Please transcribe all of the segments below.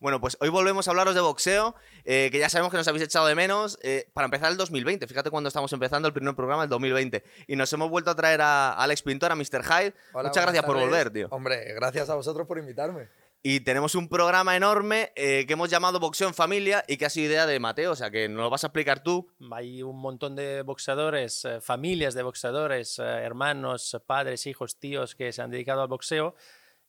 Bueno, pues hoy volvemos a hablaros de boxeo, eh, que ya sabemos que nos habéis echado de menos. eh, para empezar el 2020, fíjate cuando estamos empezando el primer programa del 2020. Y nos hemos vuelto a traer a Alex Pintor, a Mr. Hyde. Hola, Muchas gracias por tardes. volver, tío. Hombre, gracias a vosotros por invitarme. Y tenemos un programa enorme eh, que hemos llamado Boxeo en Familia y que ha sido idea de Mateo, o sea que nos lo vas a explicar tú. Hay un montón de boxeadores, eh, familias de boxeadores, eh, hermanos, padres, hijos, tíos que se han dedicado al boxeo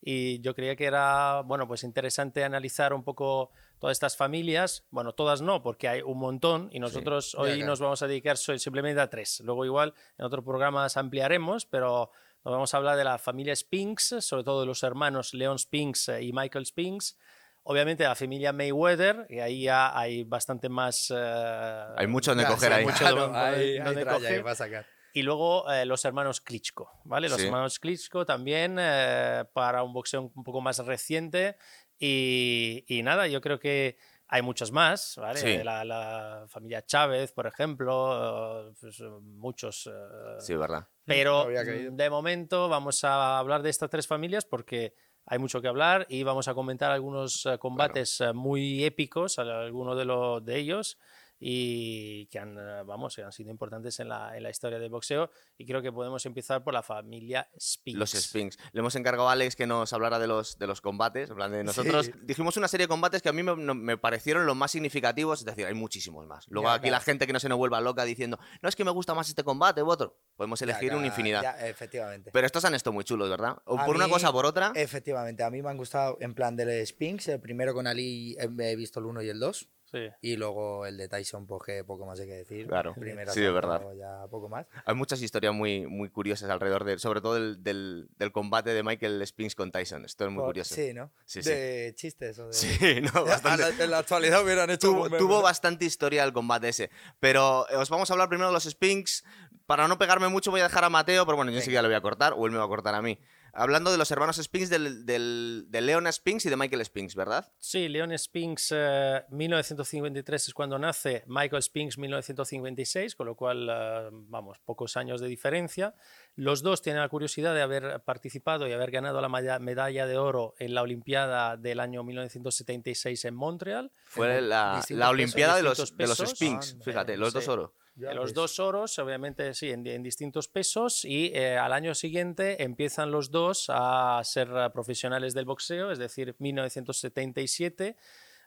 y yo creía que era, bueno, pues interesante analizar un poco todas estas familias, bueno, todas no, porque hay un montón y nosotros ya, hoy claro. nos vamos a dedicar simplemente a tres. Luego igual en otros programas ampliaremos, pero nos vamos a hablar de la familia Spinks, sobre todo de los hermanos Leon Spinks eh, y Michael Spinks. Obviamente la familia Mayweather, y ahí ya hay bastante más... eh, Hay mucho donde coger sí, ahí. mucho claro, donde- hay, hay donde tralla coger. que va a sacar. Y luego eh, los hermanos Klitschko, ¿vale? Los Sí. hermanos Klitschko también eh, para un boxeo un poco más reciente. Y, y nada, yo creo que hay muchos más, ¿vale? Sí. La, la familia Chávez, por ejemplo, pues, muchos. eh, Sí, verdad. pero de momento vamos a hablar de estas tres familias porque hay mucho que hablar y vamos a comentar algunos eh, combates eh, muy épicos, algunos de, los de ellos y que han, eh, vamos, que han sido importantes en la, en la historia del boxeo y creo que podemos empezar por la familia Spinks. Los Spinks. Le hemos encargado a Alex que nos hablara de los, de los combates. De nosotros Sí. dijimos una serie de combates que a mí me, me parecieron los más significativos. Es decir, hay muchísimos más. Luego Ya, aquí la claro. gente que no se nos vuelva loca diciendo, no es que me gusta más este combate u otro. Podemos elegir Ya, una infinidad. efectivamente. Pero estos han estado muy chulos, ¿verdad? O por una mí, cosa o por otra. Efectivamente, a mí me han gustado en plan del Spinks. El primero con Ali eh, he visto el 1 y el 2. Sí. Y luego el de Tyson, pues que poco más hay que decir. Claro. Primero Sí, de asalto, verdad. Ya poco más. Hay muchas historias muy, muy curiosas alrededor de, sobre todo del, del- del combate de Michael Spinks con Tyson. Esto es muy Por- curioso. Sí, ¿no? Sí, sí. de chistes o de... Sí, no, bastante. la- en la actualidad hubieran hecho tuvo, un tuvo bastante historia el combate ese. Pero eh, os vamos a hablar primero de los Spinks. Para no pegarme mucho voy a dejar a Mateo, pero bueno, yo enseguida le voy a cortar, o él me va a cortar a mí. Hablando de los hermanos Spinks, del, del, de Leon Spinks y de Michael Spinks, ¿verdad? Sí, Leon Spinks, eh, 1953 es cuando nace, Michael Spinks 1956, con lo cual, eh, vamos, pocos años de diferencia. Los dos tienen la curiosidad de haber participado y haber ganado la medalla de oro en la Olimpiada del año 1976 en Montreal. Fue En la, la pesos, Olimpiada de los, de los. Spinks. Anda, Fíjate, los dos oro. Ya los ves. dos oros, obviamente, sí, en, en distintos pesos y eh, al año siguiente empiezan los dos a ser eh, profesionales del boxeo, es decir, 1977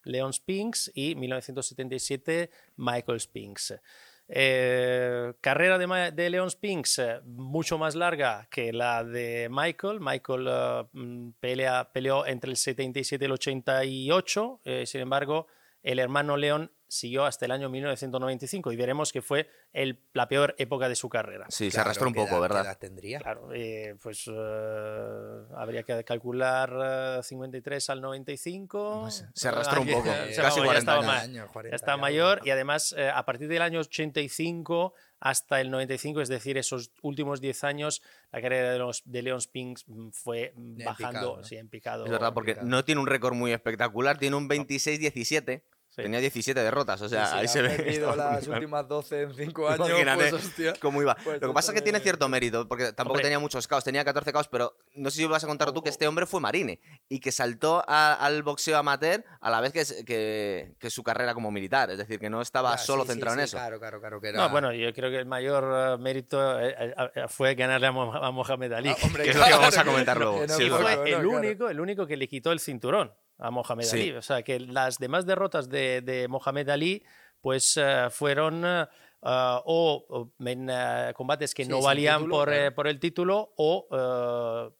Leon Spinks y 1977 Michael Spinks. Eh, carrera de, de Leon Spinks eh, mucho más larga que la de Michael. Michael mm, pelea, peleó entre el 77 y el 88, eh, sin embargo, el hermano Leon siguió hasta el año 1995 y veremos que fue el- la peor época de su carrera. Sí, se Claro, arrastró un ¿qué poco, edad- qué ¿verdad? edad tendría? Claro, eh, pues eh, habría que calcular eh, 53 al 95. Pues, se arrastró un poco, ya- casi ya estaba 40 ma- años, 40 ya está ya, mayor y además eh, a partir del año 85 hasta el 95, es decir, esos últimos 10 años, la carrera de, los, de Leon Spinks mm, fue mm, En bajando, picado, ¿no? sí, en picado. Es verdad, porque complicado. no tiene un récord muy espectacular, tiene un 26-17. Sí. Tenía 17 derrotas, o sea, Sí, sí, ahí se ve. perdido las últimas 12 en 5 años, Imagínate pues hostia. cómo iba. Pues Lo que pasa es que tiene cierto mérito, porque tampoco Hombre. tenía muchos caos, tenía 14 caos, pero no sé si vas a contar tú que este hombre fue marine y que saltó a- al boxeo amateur a la vez que, que, que su carrera como militar, es decir, que no estaba Ya, solo centrado sí, en eso. Claro, claro, claro. Que era... No, bueno, yo creo que el mayor eh, mérito eh, eh, fue ganarle a, Mo- a Mohamed Ali. Ah, hombre, que es lo que claro, vamos a comentar luego. no fue- verdad. el claro. único, el único que le quitó el cinturón a Mohamed Sí. Ali. O sea, que las demás derrotas de, de Mohamed Ali, pues eh, fueron eh, o, en eh, combates que Sí, no valían título, por, eh, por el título o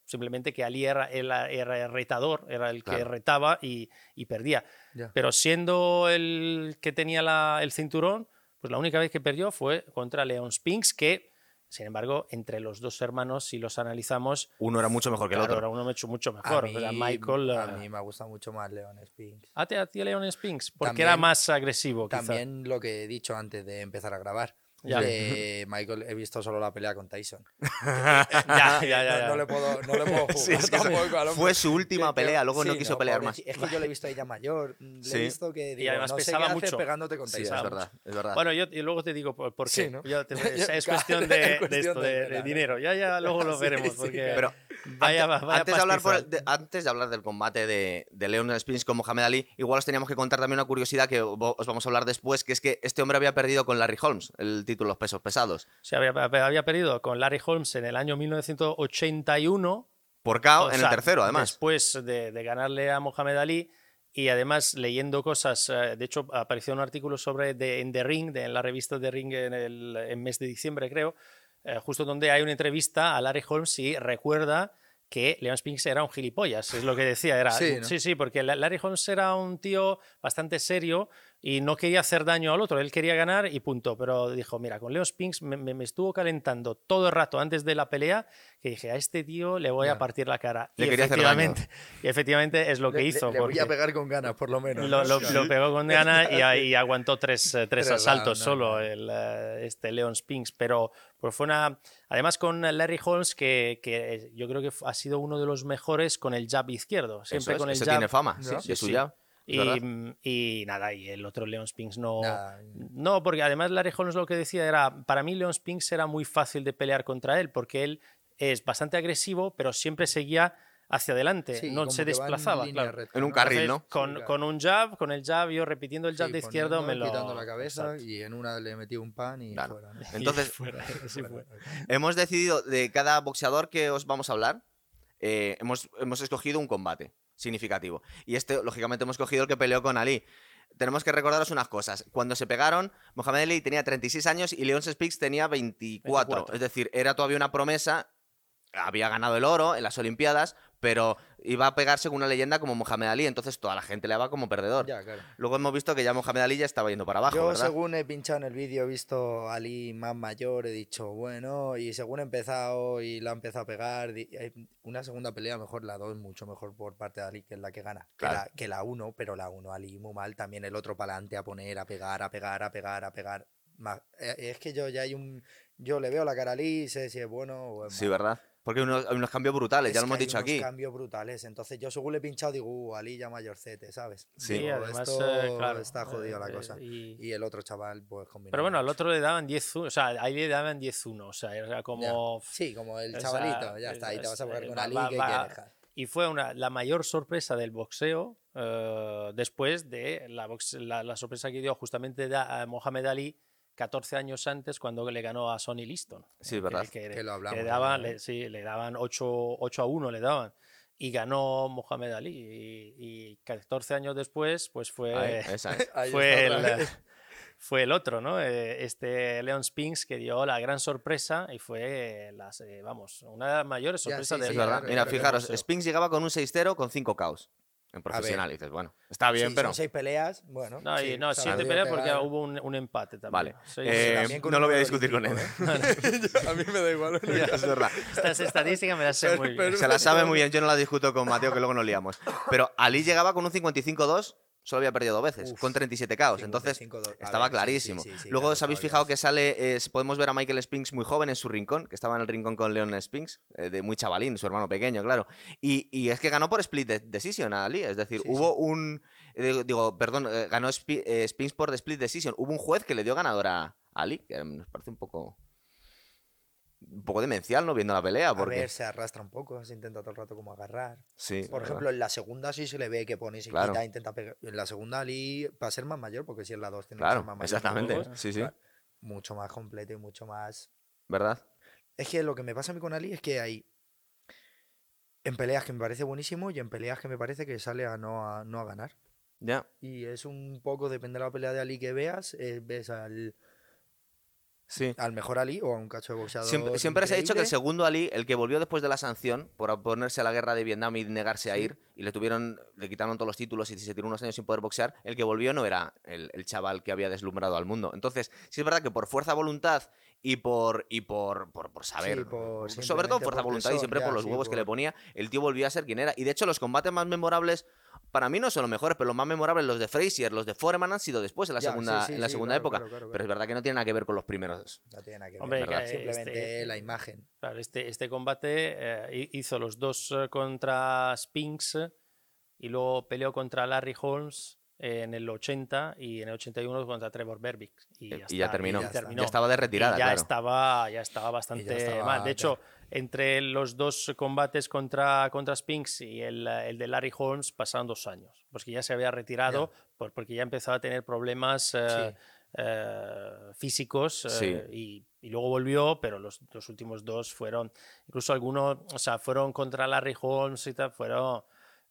simplemente que Ali era, era- era el retador, era el que retaba y, y perdía. Ya. Pero siendo el que tenía la- el cinturón, pues la única vez que perdió fue contra Leon Spinks, que, sin embargo, entre los dos hermanos, si los analizamos, Uno era mucho mejor que el claro, otro. era uno mucho, mucho A mejor. mí, Era Michael. a eh, mí me gusta mucho más Leon Spinks. ¿A ti, a ti Leon Spinks? Porque También- era más agresivo, quizá. También lo que he dicho antes de empezar a grabar. Ya. De Michael, he visto solo la pelea con Tyson. ya, ya, ya, No, ya. no le puedo, no le puedo jugar Sí, es que tampoco fue su última pelea, luego no sí, quiso pelear pobre, más. Es que yo le he visto a ella mayor. Le Sí. he visto que digo, además no sé pesaba qué haces mucho. pegándote con Sí, Tyson. es verdad, es verdad. Bueno, yo y luego te digo por, por qué. Sí, ¿no? Yo te- es cuestión es de, de esto, de de, ¿no? dinero. Ya, ya luego lo Sí, veremos. sí, porque. Pero Vaya, antes, vaya antes de hablar por- de- antes de hablar del combate de, de Leon Spinks con Mohamed Ali, igual os teníamos que contar también una curiosidad que os vamos a hablar después, que es que este hombre había perdido con Larry Holmes el título Los Pesos Pesados. Se había, había perdido con Larry Holmes en el año 1981. Por KO o en sea, el tercero, además. Después de, de ganarle a Mohamed Ali y además leyendo cosas, eh, de hecho apareció un artículo sobre de, en The Ring, de, en la revista The Ring en el en mes de diciembre creo, eh, justo donde hay una entrevista a Larry Holmes y recuerda que Leon Spinks era un gilipollas, es lo que decía. Era, Sí, ¿no? sí, sí, porque La- Larry Holmes era un tío bastante serio y no quería hacer daño al otro, él quería ganar y punto. Pero dijo, mira, con Leon Spinks me, me- me estuvo calentando todo el rato antes de la pelea que dije, a este tío le voy a Ya. partir la cara. Le y, quería hacer daño. efectivamente, y efectivamente es lo que Le- hizo. Le, le voy a porque- pegar con ganas, por lo menos. lo, lo- lo pegó con gana y, y aguantó tres, eh, tres Tres asaltos solo ¿no? el, eh, este Leon Spinks. Pero pues fue una. Además, con Larry Holmes, que, que yo creo que ha sido uno de los mejores con el jab izquierdo. Siempre Eso es, con el ese jab. tiene fama, ¿no? sí, Sí, de su sí. jab. Y, mm, y nada, y el otro Leon Spinks no. Nada. No, porque además Larry Holmes lo que decía era, para mí Leon Spinks era muy fácil de pelear contra él, porque él es bastante agresivo, pero siempre seguía hacia adelante, Sí, no se en desplazaba. línea claro. recta, En un ¿no? carril, Entonces, ¿no? Con, Sí, claro. con un jab, con el jab, yo repitiendo el jab Sí, de izquierdo me lo. quitando la cabeza Exacto. y en una le metí un pan y Claro. fuera. ¿no? Entonces, Y fuera, hemos decidido de cada boxeador que os vamos a hablar, eh, hemos, hemos escogido un combate significativo. Y este, lógicamente, hemos escogido el que peleó con Ali. Tenemos que recordaros unas cosas. Cuando se pegaron, Mohamed Ali tenía 36 años y Leon Spinks tenía 24. 24. Es decir, era todavía una promesa. Había ganado el oro en las Olimpiadas, pero iba a pegarse con una leyenda como Mohamed Ali, entonces toda la gente le daba como perdedor. Ya, claro. Luego hemos visto que ya Mohamed Ali ya estaba yendo para abajo, Yo, ¿verdad? según he pinchado en el vídeo, he visto a Ali más mayor, he dicho, bueno, y según he empezado y la ha empezado a pegar, eh, una segunda pelea mejor, la 2 mucho mejor por parte de Ali, que es la que gana, que Claro. la- que la 1, pero la 1 Ali muy mal, también el otro para adelante a poner, a pegar, a pegar, a pegar, a pegar. Eh, Es que yo ya hay un... Yo le veo la cara a Ali sé si es bueno o es Sí, malo. ¿verdad? Porque hay unos, hay unos cambios brutales, Es ya lo que hemos hay dicho unos aquí. cambios brutales. Entonces yo según le he pinchado digo, uh, Ali ya mayorcete, ¿sabes? Sí. Digo, además, esto eh, claro, está jodida la eh, cosa. y- Y el otro chaval, pues combinó Pero bueno, al otro le daban 10, o sea, ahí le daban 10-1, o sea, era como... Sí, como el o sea, chavalito, ya está, y te vas a poner eh, con va- Ali, va- ¿qué va-? Y fue una, la mayor sorpresa del boxeo eh, después de la, box- la, la sorpresa que dio justamente a Mohamed Ali 14 años antes cuando le ganó a Sonny Liston. Sí, Que- ¿verdad? Que, Que lo que hablamos le ya, daban, le, sí, le daban 8, 8 a 1, le daban. Y ganó Mohamed Ali. Y, y 14 años después, pues fue, Ahí, esa es. Ahí fue, el, fue el otro, ¿no? Eh, Este Leon Spinks que dio la gran sorpresa y fue, las, eh, vamos, una de las mayores Ya, sorpresas sí, del Es sí, verdad. claro, Mira, fijaros. Spinks llegaba con un 6-0 con 5 KOs en profesional. Y dices, bueno, está bien, Sí, pero. Son seis peleas, bueno. No, y sí, no, se ha siete peleas porque pegar. hubo un, un empate también. Vale. Sí, Eh, no lo voy a discutir con él. ¿eh? a mí me da igual. es verdad. Estas estadísticas me las sé muy bien. Se la sabe muy bien, yo no la discuto con Mateo, que luego nos liamos. Pero Ali llegaba con un 55-2, solo había perdido dos veces, Uf, con 37 KOs. Entonces 55-2. A estaba ver, clarísimo. sí, sí, sí, luego claro, os habéis fijado que sale, eh, podemos ver a Michael Spinks muy joven en su rincón, que estaba en el rincón con Leon Spinks, eh, de muy chavalín, su hermano pequeño, claro. Y, y es que ganó por split de- decision a Ali, es decir, hubo un. eh, digo- perdón, eh, ganó Spi- Spinks por split decision. Hubo un juez que le dio ganador a Ali, que eh, nos parece un poco. Un poco demencial, ¿no? Viendo la pelea, A porque. ver, se arrastra un poco, se intenta todo el rato como agarrar. Sí, Por ejemplo, en la segunda sí se le ve que pone y se Claro. quita, intenta pegar. En la segunda Ali, para ser más mayor, porque si es la 2 tiene que Claro, ser más mayor. exactamente. Sí, sí. Mucho más completo y mucho más ¿Verdad? Es que lo que me pasa a mí con Ali es que hay en peleas que me parece buenísimo y en peleas que me parece que sale a no a, no a ganar. Ya. Y es un poco, depende de la pelea de Ali que veas, eh, ves al, Sí. al mejor Ali o a un cacho de boxeador. Siempre, siempre se ha dicho que el segundo Ali, el que volvió después de la sanción por oponerse a la guerra de Vietnam y negarse a ir, y le tuvieron, le quitaron todos los títulos y se tiró unos años sin poder boxear, el que volvió no era el, el chaval que había deslumbrado al mundo. Entonces, sí es verdad que por fuerza voluntad y por y por, por, por saber, por- sobre todo por voluntad y siempre ya, por los sí, huevos que le ponía, el tío volvió a ser quien era. Y de hecho, los combates más memorables, para mí no son los mejores, pero los más memorables, los de Frazier, los de Foreman han sido después, en la Ya, segunda, sí, en la sí, segunda claro, época. claro, claro, Pero es verdad que no tiene nada que ver con los primeros. No tiene nada que ver. Hombre, que Simplemente este- la imagen. Claro, este, este combate eh, hi- hizo los dos eh, contra Spinks eh, y luego peleó contra Larry Holmes en el 80 y en el 81 contra Trevor Berbick. Y ya, y está, ya terminó. y Ya, estaba de retirada, Y ya claro. estaba ya estaba bastante estaba mal. De de- hecho, entre los dos combates contra, contra Spinks y el, el de Larry Holmes pasaron dos años, porque ya se había retirado, por- porque ya empezaba a tener problemas eh, Sí. eh, físicos eh, Sí. y, y luego volvió, pero los, los últimos dos fueron, incluso algunos, o sea, fueron contra Larry Holmes y tal, fueron...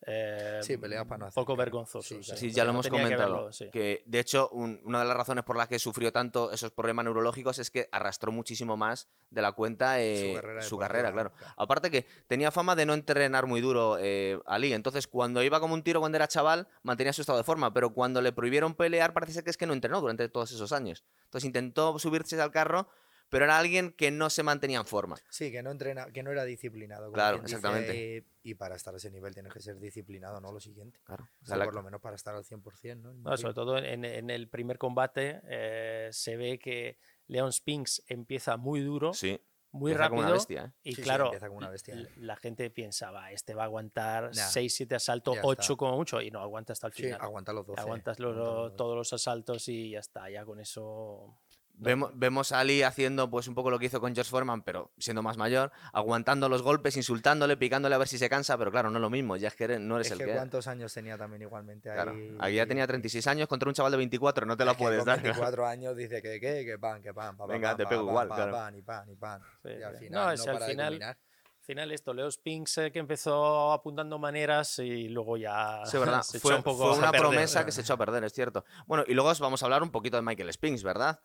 eh, Sí, peleas para no hacer, poco claro. vergonzosos. Sí, o sea, Sí, ya lo hemos que comentado. verlo, sí. Que de hecho, un- una de las razones por las que sufrió tanto esos problemas neurológicos es que arrastró muchísimo más de la cuenta eh, Su carrera su carrera, claro. claro. Aparte que tenía fama de no entrenar muy duro eh, Ali. Entonces, cuando iba como un tiro cuando era chaval, mantenía su estado de forma. Pero cuando le prohibieron pelear, parece ser que es que no entrenó durante todos esos años. Entonces intentó subirse al carro, pero era alguien que no se mantenía en forma. Sí, que no entrena, que no era disciplinado. como Claro, quien dice, exactamente. eh, y para estar a ese nivel tienes que ser disciplinado, no lo siguiente. Claro. O O sea, por lo menos para estar al 100%, ¿no? No, sobre todo en, en el primer combate eh, se ve que Leon Spinks empieza muy duro, sí, muy empieza como rápido. una bestia, ¿eh? Y Sí, sí, claro, como una bestia, ¿eh? la gente pensaba, este va a aguantar Nah, 6, 7 asaltos, ya 8 está. como mucho, y no aguanta hasta el Sí, final. aguanta los 12. Aguantas los- aguanta los 12. todos los asaltos y ya está, ya con eso. Vemos, vemos a Ali haciendo pues un poco lo que hizo con George Foreman, pero siendo más mayor, aguantando los golpes, insultándole, picándole a ver si se cansa, pero claro, no es lo mismo, ya es que eres- no eres Es el que que... cuántos años tenía también igualmente ahí. Claro, aquí ya tenía 36 años contra un chaval de 24, no te Es que puedes dar. 24 años dice que qué, que pan, que pan, pa, pa, Venga, pan, te pego pan, igual, pa, claro. pan, y pan, y pan. Sí, y al final No, no, es al para de final- culminar. Al final esto, Leo Spinks eh, que empezó apuntando maneras y luego ya Sí, ¿verdad? se echó fue un poco fue a una perder. promesa que se echó a perder, es cierto. Bueno, y luego os vamos a hablar un poquito de Michael Spinks, ¿verdad?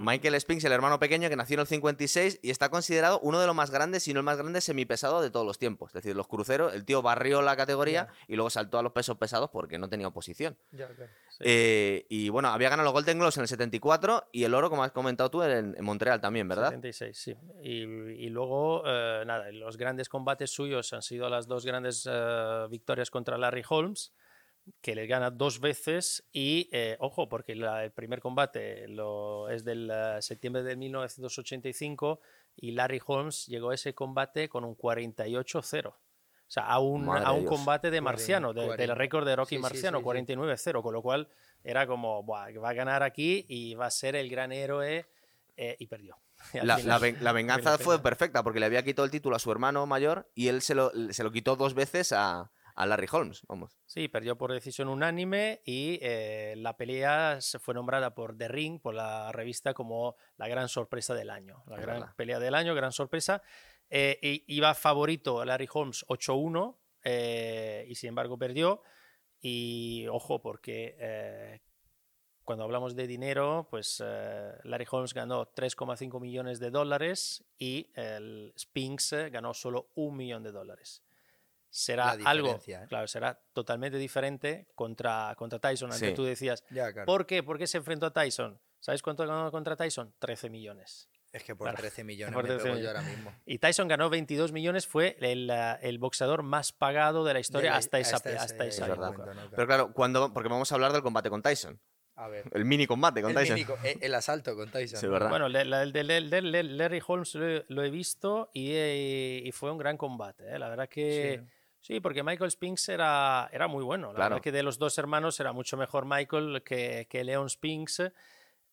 Michael Spinks, el hermano pequeño que nació en el 56 y está considerado uno de los más grandes, si no el más grande semipesado de todos los tiempos. Es decir, los cruceros, el tío barrió la categoría y luego saltó a los pesos pesados porque no tenía oposición. Sí. Eh, y bueno, había ganado los Golden Globes en el 74 y el oro, como has comentado tú, en, en Montreal también, ¿verdad? 76, sí. Y, y luego, eh, nada, los grandes combates suyos han sido las dos grandes eh, victorias contra Larry Holmes, que le gana dos veces. Y, eh, ojo, porque la- el primer combate lo, es del eh, septiembre de 1985 y Larry Holmes llegó a ese combate con un 48-0. O sea, a un, a un combate de Marciano, de- del récord de Rocky Sí, Marciano, sí, sí. 49-0, con lo cual era como, "Buah, va a ganar aquí y va a ser el gran héroe, eh, y perdió. Y La, final- la ven- la venganza fue perfecta porque le había quitado el título a su hermano mayor y él se lo, se lo quitó dos veces a, a Larry Holmes. Vamos. Sí, perdió por decisión unánime y eh, la pelea se fue nombrada por The Ring, por la revista, como la gran sorpresa del año. La Es gran verdad. pelea del año, gran sorpresa. Eh, iba favorito Larry Holmes 8-1 eh, y sin embargo perdió. Y ojo, porque eh, cuando hablamos de dinero, pues Larry Holmes ganó 3,5 millones de dólares y el Spinks ganó solo un millón de dólares. Será algo, ¿eh? claro, será totalmente diferente contra, contra Tyson. Antes Sí. tú decías, Ya, claro. ¿por qué? ¿Por qué se enfrentó a Tyson? ¿Sabes cuánto ganó contra Tyson? 13 millones. Es que por Claro. 13 millones Por me 13 pego yo ahora mismo. Y Tyson ganó 22 millones, fue el, eh, el boxeador más pagado de la historia De la- hasta esa, hasta ese hasta esa Es época. momento, ¿no? Pero claro, cuando, porque vamos a hablar del combate con Tyson. A ver. El mini combate con El, Tyson. mítico- eh, el asalto con Tyson. Sí. ¿verdad? Bueno, el de Larry Holmes lo, he- lo he visto y, eh, y fue un gran combate. ¿eh? La verdad que Sí. Sí, porque Michael Spinks era, era muy bueno. La Claro. verdad que de los dos hermanos era mucho mejor Michael que, que Leon Spinks.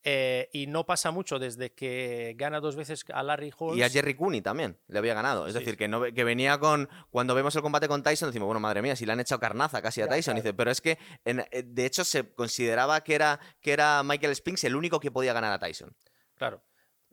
eh, y no pasa mucho desde que gana dos veces a Larry Holmes. Y a Jerry Cooney también le había ganado. Es Sí. decir, que, no, que venía con. Cuando vemos el combate con Tyson, decimos, bueno, madre mía, si le han echado carnaza casi a Tyson. claro. Dice, pero es que, en- eh, de hecho, se consideraba que era, que era Michael Spinks el único que podía ganar a Tyson. Claro.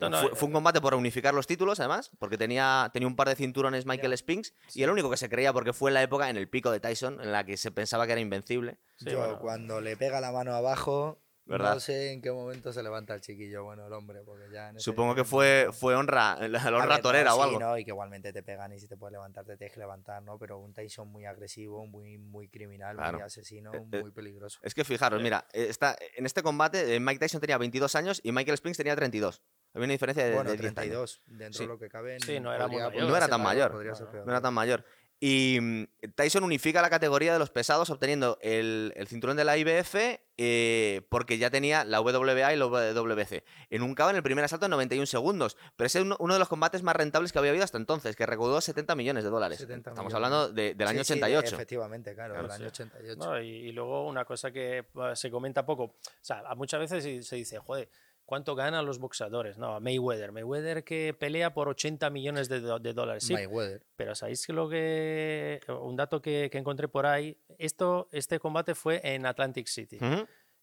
No, no, fue, eh, fue un combate por unificar los títulos, además, porque tenía, tenía un par de cinturones Michael. Spinks y el único que se creía, porque fue en la época, en el pico de Tyson, en la que se pensaba que era invencible. sí, Yo bueno. cuando le pega la mano abajo, ¿Verdad? no sé en qué momento se levanta el chiquillo, bueno, el hombre, porque ya en Supongo que fue, fue honra, la, honra ver, no, torera o sí, algo. no, y que igualmente te pegan y si te puedes levantar te tienes que levantar, ¿no? Pero un Tyson muy agresivo, muy, muy criminal, Claro. muy asesino, Eh, eh, muy peligroso. Es que fijaros, Sí. mira, eh, está, en este combate eh, Mike Tyson tenía 22 años y Michael Spinks tenía 32. Había una diferencia de, bueno, de 10 años. 32, dentro Sí. de lo que cabe. Sí, no era podría- mayor. No era tan mayor. podría ser No, peor. No era tan mayor. Y mm, Tyson unifica la categoría de los pesados obteniendo el, el cinturón de la IBF eh, porque ya tenía la WBA y la WBC. En un KO en el primer asalto en 91 segundos. Pero ese es uno, uno de los combates más rentables que había habido hasta entonces, que recaudó 70 millones de dólares. 70 Estamos millones. hablando de- del año Sí, sí, 88. efectivamente, claro, Claro, el año sí. 88. No, y, y luego una cosa que eh, se comenta poco, o sea, a muchas veces se- se dice, joder, ¿cuánto ganan los boxeadores? No, Mayweather, Mayweather que pelea por 80 millones de, dólares. Sí, Mayweather. pero ¿sabéis que lo que, un dato que, que encontré por ahí? Esto, este combate fue en Atlantic City.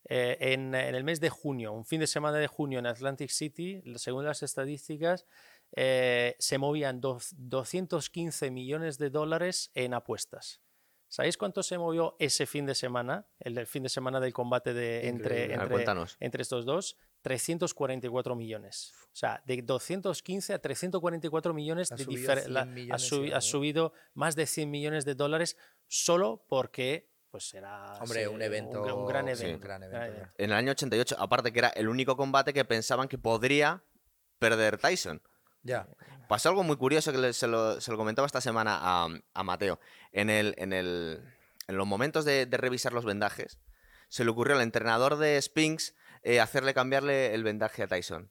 Eh, en, en el mes de junio, un fin de semana de junio en Atlantic City, según las estadísticas, eh, se movían dos- 215 millones de dólares en apuestas. ¿Sabéis cuánto se movió ese fin de semana? El del fin de semana del combate de, entre, entre, entre estos dos, 344 millones. O sea, de 215 a 344 millones Ha de subido difer- 100 la- ha, millones subi- ya, ha ¿eh? subido más de 100 millones de dólares solo porque pues era Hombre, sí, un evento. un, gran Sí. evento. Un gran gran evento, evento. En el año 88, aparte que era el único combate que pensaban que podría perder Tyson. Ya. Pasó algo muy curioso que se, lo, se lo comentaba esta semana a, a Mateo. En, el, en, el, en los momentos de, de revisar los vendajes, se le ocurrió al entrenador de Spinks eh, hacerle cambiarle el vendaje a Tyson.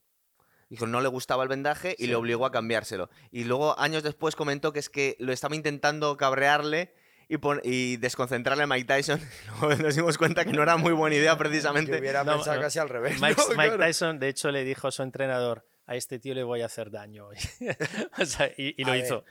Dijo, no le gustaba el vendaje y le obligó a cambiárselo. Y luego, años después, comentó que es que lo estaba intentando cabrearle y, pon- y desconcentrarle a Mike Tyson. Luego nos dimos cuenta que no era muy buena idea, Yo precisamente. hubiera No, pensado no. casi al revés. Mike, ¿no? Mike Claro. Tyson, de hecho, le dijo a su entrenador, a este tío le voy a hacer daño hoy. O sea, y, y lo A ver, hizo.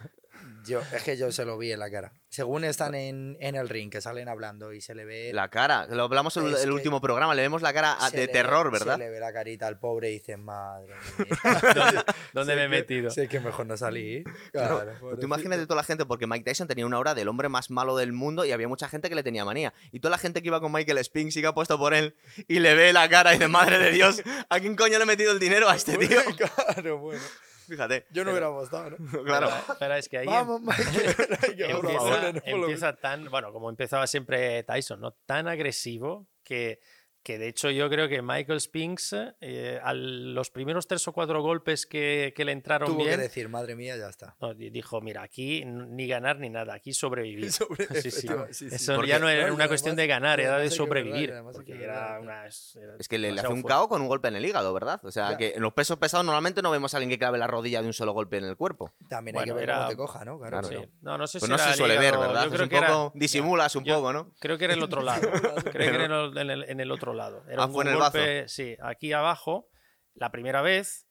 Yo, es que yo se lo vi en la cara. Según están en, en el ring, que salen hablando y se le ve. La cara, lo hablamos en el, último programa, le vemos la cara se de le terror, ¿verdad? Se le ve la carita al pobre y dice, madre mía. ¿Dónde, me he metido? Sé que mejor no salí. Claro, Claro, Tú imagínate toda la gente, porque Mike Tyson tenía una aura del hombre más malo del mundo y había mucha gente que le tenía manía. Y toda la gente que iba con Michael Spinks y que ha puesto por él y le ve la cara y dice, madre de Dios, ¿a quién coño le he metido el dinero a este tío? Claro, bueno. Fíjate. Yo no hubiera apostado, ¿no? Claro. Pero, pero es que ahí Vamos, Mike. favor, empieza, empieza tan, bueno, como empezaba siempre Tyson, ¿no? Tan agresivo que, que de hecho yo creo que Michael Spinks, eh, a los primeros tres o cuatro golpes que, que le entraron Tuvo que bien, decir, madre mía, ya está. no, dijo, mira, aquí ni ganar ni nada, aquí sobrevivir. Sobre- Sí, sí. efectivamente, sí, sí. Eso Porque- ya no era una cuestión además- de ganar, era de que sobrevivir. Porque que era una... es- era Es que le, le hace un cao con un golpe en el hígado, ¿verdad? O sea, Ya. que en los pesos pesados normalmente no vemos a alguien que clave la rodilla de un solo golpe en el cuerpo. También Bueno, hay que ver era- cómo te coja, ¿no? Claro, Claro. sí. Sí. No, no sé Pues si no era se el suele ver, ¿verdad? Yo Es creo un que era- poco, disimulas un poco, ¿no? Creo que era el otro lado. Creo que era en el otro lado. Era Ah, un fue en el golpe, sí, aquí abajo, la primera vez,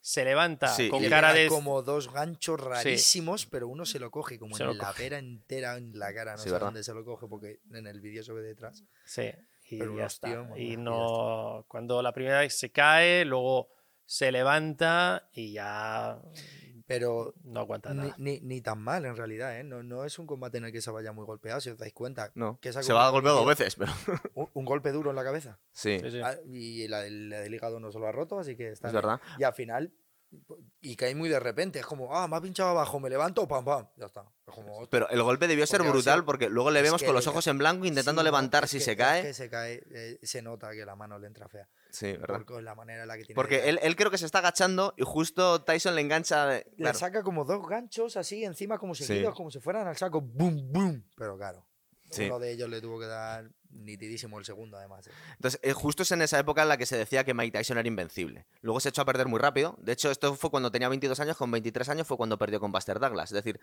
se levanta Sí, con cara de... como dos ganchos rarísimos, pero uno se lo coge como Se en la coge. pera entera en la cara, no Sí, sé ¿verdad? dónde se lo coge porque en el vídeo se ve detrás. Sí, y Pero un ya está. Y ya no... Cuando la primera vez se cae, luego se levanta y ya Pero no aguanta ni, nada. ni, ni tan mal en realidad, ¿eh? No, no es un combate en el que se vaya muy golpeado, si os dais cuenta. No. Que Se va a golpear dos veces, pero. Un, un golpe duro en la cabeza. Sí. Sí, sí. Ah, y la, del- la del hígado no se lo ha roto, así que está Es bien. verdad. Y al final, y cae muy de repente, es como, ah, me ha pinchado abajo, me levanto, pam, pam, ya está. Es como, Pero el golpe debió ser Porque brutal porque luego le vemos con los ojos en blanco intentando Sí, levantar es si que- se es cae. que se cae, eh, se nota que la mano le entra fea. Sí, ¿verdad? Por la manera en la que tiene. de Porque él, él creo que se está agachando y justo Tyson le engancha. de- Le claro. saca como dos ganchos así encima, como Sí. seguidos, como si fueran al saco, boom, boom. Pero claro, Sí. uno de ellos le tuvo que dar nitidísimo el segundo, además. eh. Entonces, eh, justo es en esa época en la que se decía que Mike Tyson era invencible. Luego se echó a perder muy rápido. De hecho, esto fue cuando tenía 22 años, con 23 años fue cuando perdió con Buster Douglas. Es decir,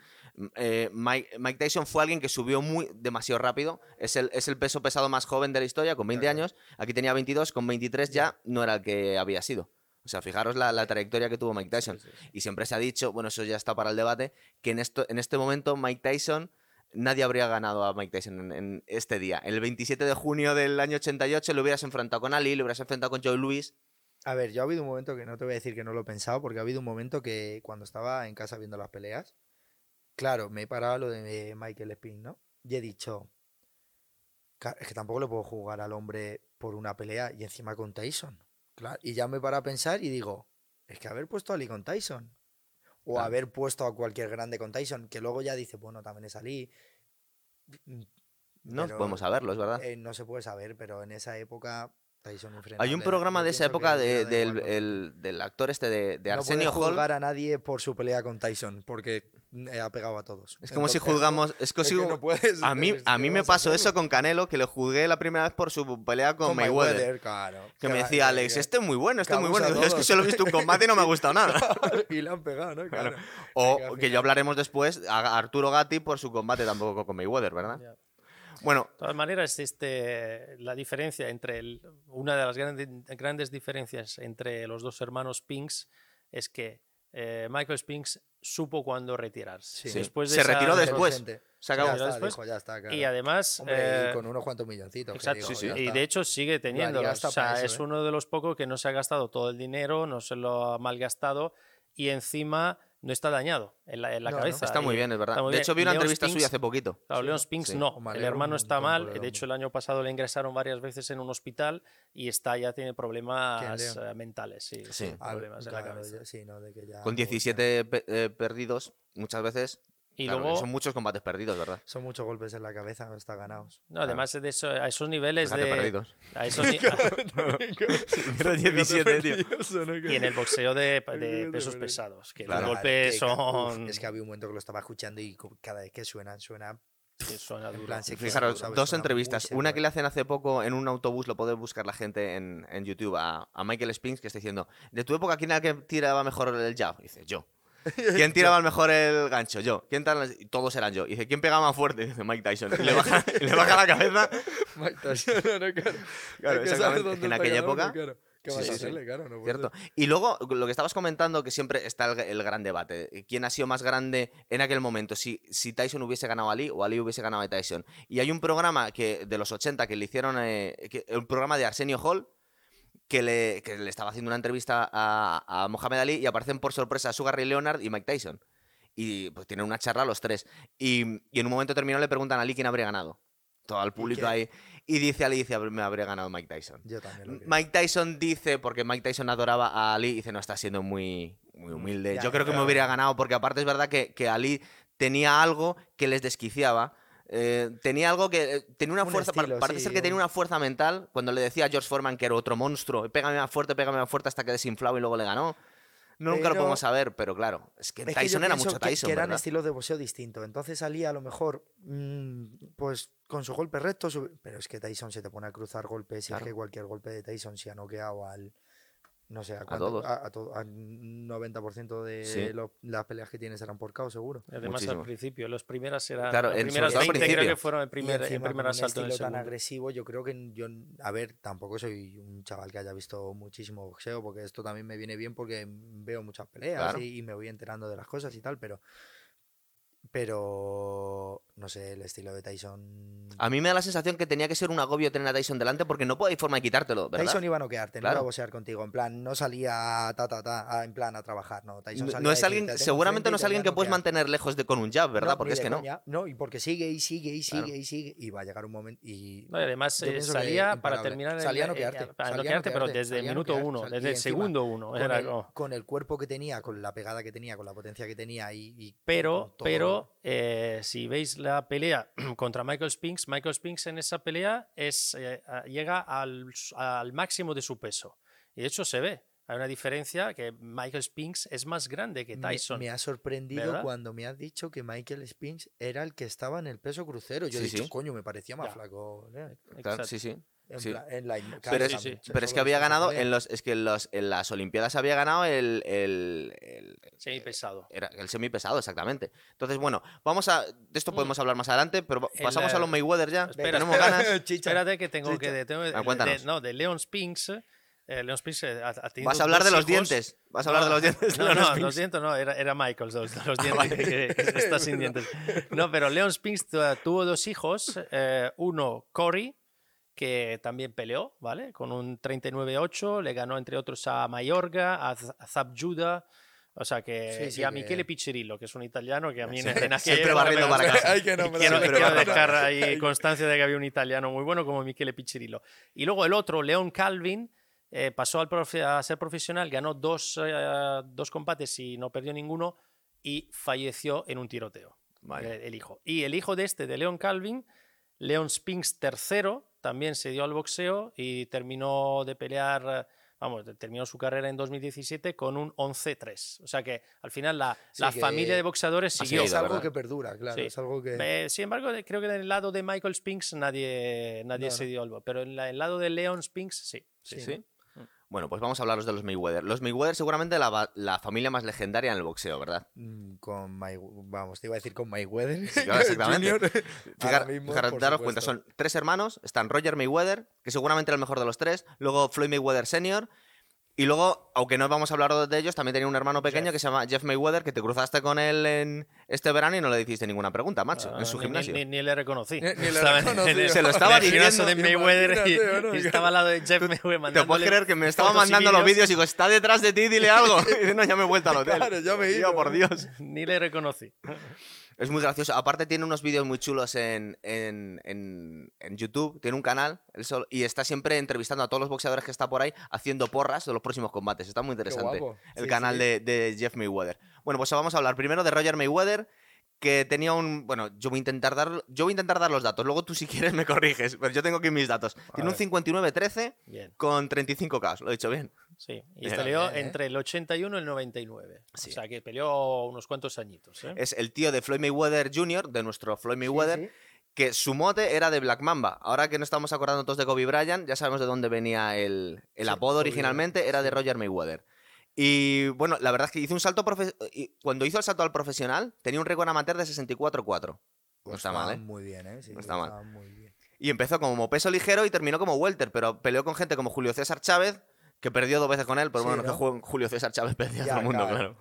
eh, Mike, Mike Tyson fue alguien que subió muy demasiado rápido. Es el, es el peso pesado más joven de la historia, con 20 Claro. años. Aquí tenía 22, con 23 ya no era el que había sido. O sea, fijaros la, la trayectoria que tuvo Mike Tyson. Y siempre se ha dicho, bueno, eso ya está para el debate, que en, esto, en este momento Mike Tyson, nadie habría ganado a Mike Tyson en, este día. El 27 de junio del año 88 lo hubieras enfrentado con Ali, lo hubieras enfrentado con Joe Louis. A ver, yo ha habido un momento que no te voy a decir que no lo he pensado, porque ha habido un momento que cuando estaba en casa viendo las peleas, claro, me he parado lo de Michael Spin, ¿no? Y he dicho, "Ca- es que tampoco le puedo jugar al hombre por una pelea y encima con Tyson. Claro, y ya me paro a pensar y digo, es que haber puesto a Ali con Tyson. O Claro. haber puesto a cualquier grande con Tyson, que luego ya dice, bueno, también es Ali. No Pero, podemos saberlo, es verdad. eh, no se puede saber, pero en esa época Hay un programa de esa época de- del, igual, el- del actor este de, de no Arsenio Hall. juzgar a nadie por su pelea con Tyson, porque eh, ha pegado a todos. Es como si juzgamos. Es, como es si- que no puedes- a mí, a me pasó eso con Canelo, que lo juzgué la primera vez por su pelea con, Mayweather. claro. Que me decía Alex, que- este es muy bueno, este es muy bueno. Es que todos". solo he visto un combate y no me ha gustado nada. y le han pegado, ¿no? Claro. O que yo hablaremos después a Arturo Gatti por su combate tampoco con Mayweather, ¿verdad? Bueno, De todas maneras, este, la diferencia entre el- una de las grandes, grandes diferencias entre los dos hermanos Pinks es que eh, Michael Spinks supo cuándo retirarse. Sí. Después de Se esa retiró después. Se acabó. Ya está, Después. dijo, ya está, claro. Y además, Hombre, eh, y con unos cuantos milloncitos. Exacto, digo, sí, ya sí. y de hecho sigue teniéndolo. hasta O sea, eso, es ¿eh? uno de los pocos que no se ha gastado todo el dinero, no se lo ha malgastado y encima no está dañado en la, en la No, no. cabeza. está muy bien, es verdad. muy De bien. hecho, vi una Leon entrevista Spinks- suya hace poquito. Claro, Sí, Leon ¿no? Spinks Sí. no. El hermano está mal. De hecho, el año pasado le ingresaron varias veces en un hospital y está ya tiene problemas eh, mentales. Sí, Sí. problemas en la claro, cabeza. ya- sí, no, de que ya Con no- 17 pe- eh, perdidos, muchas veces. Y claro, luego, Son muchos combates perdidos, ¿verdad? Son muchos golpes en la cabeza, no está ganados. no, además de eso, a esos niveles Fíjate, de. perdidos. A esos ni- Pero 17, tío. y en el boxeo de, pesos pesados, que Claro. los Claro, golpes que ca- uf, son. es que había un momento que lo estaba escuchando y cada vez que suenan, suena. que suena en duro. plan, se- Fijaros, ¿sabes? dos Suena entrevistas. Una ¿eh? que le hacen hace poco en un autobús, lo puede buscar la gente en, en YouTube, a, a Michael Spinks, que está diciendo, de tu época, ¿quién era el que tiraba mejor el jab? Y dice, yo. ¿Quién tiraba mejor el gancho? Yo. ¿Quién tal? Y todos eran yo. Y dice, ¿quién pegaba más fuerte? Dice Mike Tyson. Y le baja, y le baja la cabeza. Mike Tyson, no, no, claro. Exactamente. Es que en el aquella época- claro. ¿Qué Sí, vas a sí, sí. hacerle? Claro, no ¿Cierto? Y luego, lo que estabas comentando, que siempre está el, el gran debate. ¿Quién ha sido más grande en aquel momento? Si, si Tyson hubiese ganado a Ali o Ali hubiese ganado a Tyson. Y hay un programa que, de los 80 que le hicieron, eh, que- un programa de Arsenio Hall, que le, que le estaba haciendo una entrevista a, a Mohamed Ali y aparecen por sorpresa Sugar Ray Leonard y Mike Tyson. Y pues tienen una charla los tres. Y, y en un momento terminado le preguntan a Ali quién habría ganado. Todo el público ahí. Y dice Ali, dice, me habría ganado Mike Tyson. Yo también lo. Mike Tyson dice, porque Mike Tyson adoraba a Ali, dice, no, está siendo muy, muy humilde. Ya, Yo creo que me hubiera ganado, porque aparte es verdad que, que Ali tenía algo que les desquiciaba. Eh, tenía algo que. eh, tenía una Un fuerza. estilo, parece sí, ser que tenía un- una fuerza mental. Cuando le decía a George Foreman que era otro monstruo, pégame más fuerte, pégame más fuerte hasta que desinflaba y luego le ganó. Nunca lo podemos saber, pero claro, es que Es que yo Tyson era mucho que- Tyson. Que eran ¿verdad? estilos de boxeo distintos. Entonces salía a lo mejor, mm, pues con su golpe recto, su- pero es que Tyson se te pone a cruzar golpes y es que cualquier golpe de Tyson se ha noqueado al. No sé, a, cuánto- todos. A, a todo- al 90% de Sí. lo- las peleas que tienes eran por KO, seguro. Además, Muchísimo. al principio, las primeras eran. Claro, las en- primeras sobre todo al 20 creo que fueron el primer, y el primer un estilo tan agresivo, yo creo que yo, a ver, tampoco soy un chaval que haya visto muchísimo boxeo, porque esto también me viene bien porque veo muchas peleas Claro. y, y me voy enterando de las cosas y tal, pero pero no sé, el estilo de Tyson A mí me da la sensación que tenía que ser un agobio tener a Tyson delante porque no hay forma de quitártelo, ¿verdad? Tyson iba a noquearte, no Claro. iba a boxear contigo, en plan, no salía ta, ta, ta, a- en plan a trabajar, no. Tyson No- salía no es alguien, "Tengo seguramente no es alguien que puedes noquear". mantener lejos de con un jab, ¿verdad? No, porque es que no. coña. No, y porque sigue y sigue y sigue Claro. y sigue y va a llegar un momento y No, y además eh, salía para terminar. el- Salía a eh, noquearte, eh, Para salía a noquearte, pero desde el minuto uno, desde el segundo uno. con Era el, con el cuerpo que tenía, con la pegada que tenía, con la potencia que tenía y, y Pero, con eh, si veis la pelea contra Michael Spinks, Michael Spinks en esa pelea es, eh, llega al, al máximo de su peso. Y de hecho se ve. Hay una diferencia que Michael Spinks es más grande que Tyson. me ha sorprendido ¿verdad? cuando me has dicho que Michael Spinks era el que estaba en el peso crucero. Yo Sí, he dicho, sí. coño, me parecía más Ya. flaco. eh, Claro, sí, sí. En Sí. plan- en la Pero, es, sí, sí. pero es que había ganado en los es que en, los, en las Olimpiadas había ganado el, el, el- Sí, pesado. era el semipesado exactamente. Entonces, bueno, vamos a de esto Mm. podemos hablar más adelante, pero El, pasamos a eh, los Mayweather ya. espera, Tenemos ganas. Chicha. Espérate que tengo Chicha. que... de- tengo- de- Ah, cuéntanos. no, de Leon Spinks. eh, Leon Spinks eh, ha, ha tenido Vas a hablar de los hijos. dientes. Vas a hablar de los dientes. de No, no, los dientes no, era, era Michael, los, los dientes que, que- que está sin dientes. No, pero Leon Spinks tu- tuvo dos hijos, eh, uno Cory, que también peleó, ¿vale? Con un 39-8, le ganó entre otros a Mayorga, a, Z- a Zab Judah, o sea que, Sí, sí, y a que- Michele Piccirillo, que es un italiano que a mí en, Siempre- en siempre barriendo me para casa. Hay que nombrar- quiero, quiero dejar ahí constancia de que había un italiano muy bueno como Michele Piccirillo. Y luego el otro, Leon Calvin, eh, pasó al profe- a ser profesional, ganó dos, eh, dos combates y no perdió ninguno y falleció en un tiroteo. Vale. El, el hijo. Y el hijo de este, de Leon Calvin, Leon Spinks III, también se dio al boxeo y terminó de pelear, eh, vamos, terminó su carrera en 2017 con un 11-3. O sea que al final la, Sí, la familia de boxeadores siguió. es algo ¿verdad? que perdura, claro. Sí. Es algo que. Eh, sin embargo, creo que del lado de Michael Spinks nadie, nadie No, se dio al bo- Pero en la- el lado de Leon Spinks, sí. sí, Sí, ¿Sí? ¿no? Bueno, pues vamos a hablaros de los Mayweather. Los Mayweather seguramente la, familia más legendaria en el boxeo, ¿verdad? Mm, Con My, vamos, te iba a decir con Mayweather. claro, exactamente. Fijar, mismo, daros cuenta, son tres hermanos. Están Roger Mayweather, que seguramente era el mejor de los tres. Luego Floyd Mayweather Sr. Y luego, aunque no vamos a hablar de ellos, también tenía un hermano pequeño Jeff. que se llama Jeff Mayweather, que te cruzaste con él en este verano y no le hiciste ninguna pregunta, macho, Ah, en su ni- gimnasio. Ni, ni le reconocí. Ni- ni le reconocí. Se lo estaba diciendo. de Mayweather y, y estaba al lado de Jeff Mayweather ¿Te puedes creer que me estaba mandando los vídeos? y digo, está detrás de ti, dile algo? Y dice, no, ya me he vuelto al hotel. Claro, ya me he Tío, ido. por Dios. Ni le reconocí. Es muy gracioso. Aparte tiene unos vídeos muy chulos en, en- en- en YouTube. Tiene un canal él solo- y está siempre entrevistando a todos los boxeadores que está por ahí haciendo porras de los próximos combates. Está muy interesante el Sí, canal sí. De, de Jeff Mayweather. Bueno, pues vamos a hablar primero de Roger Mayweather que tenía un... Bueno, yo voy a intentar dar, yo voy a intentar dar los datos. Luego tú si quieres me corriges, pero yo tengo aquí mis datos. Tiene un ver. 59-13 Bien, con 35K. Lo he dicho bien. Sí. Y peleó Bien, ¿eh? entre el 81 y el 99. Sí. O sea que peleó unos cuantos añitos. ¿eh? Es el tío de Floyd Mayweather Jr., de nuestro Floyd Mayweather, Sí, sí. que su mote era de Black Mamba. Ahora que nos estamos acordando todos de Kobe Bryant, ya sabemos de dónde venía el, el Sí, apodo Kobe originalmente, era de Roger Mayweather. Y bueno, la verdad es que hizo un salto profe- y Cuando hizo el salto al profesional, tenía un récord amateur de 64-4. No Pues está mal, ¿eh? Muy bien, ¿eh? Sí, No está mal. estaban muy bien. Y empezó como peso ligero y terminó como welter, pero peleó con gente como Julio César Chávez, que perdió dos veces con él, pero Sí, bueno, ¿no? que Ju- Julio César Chávez perdía a todo el mundo, claro. claro.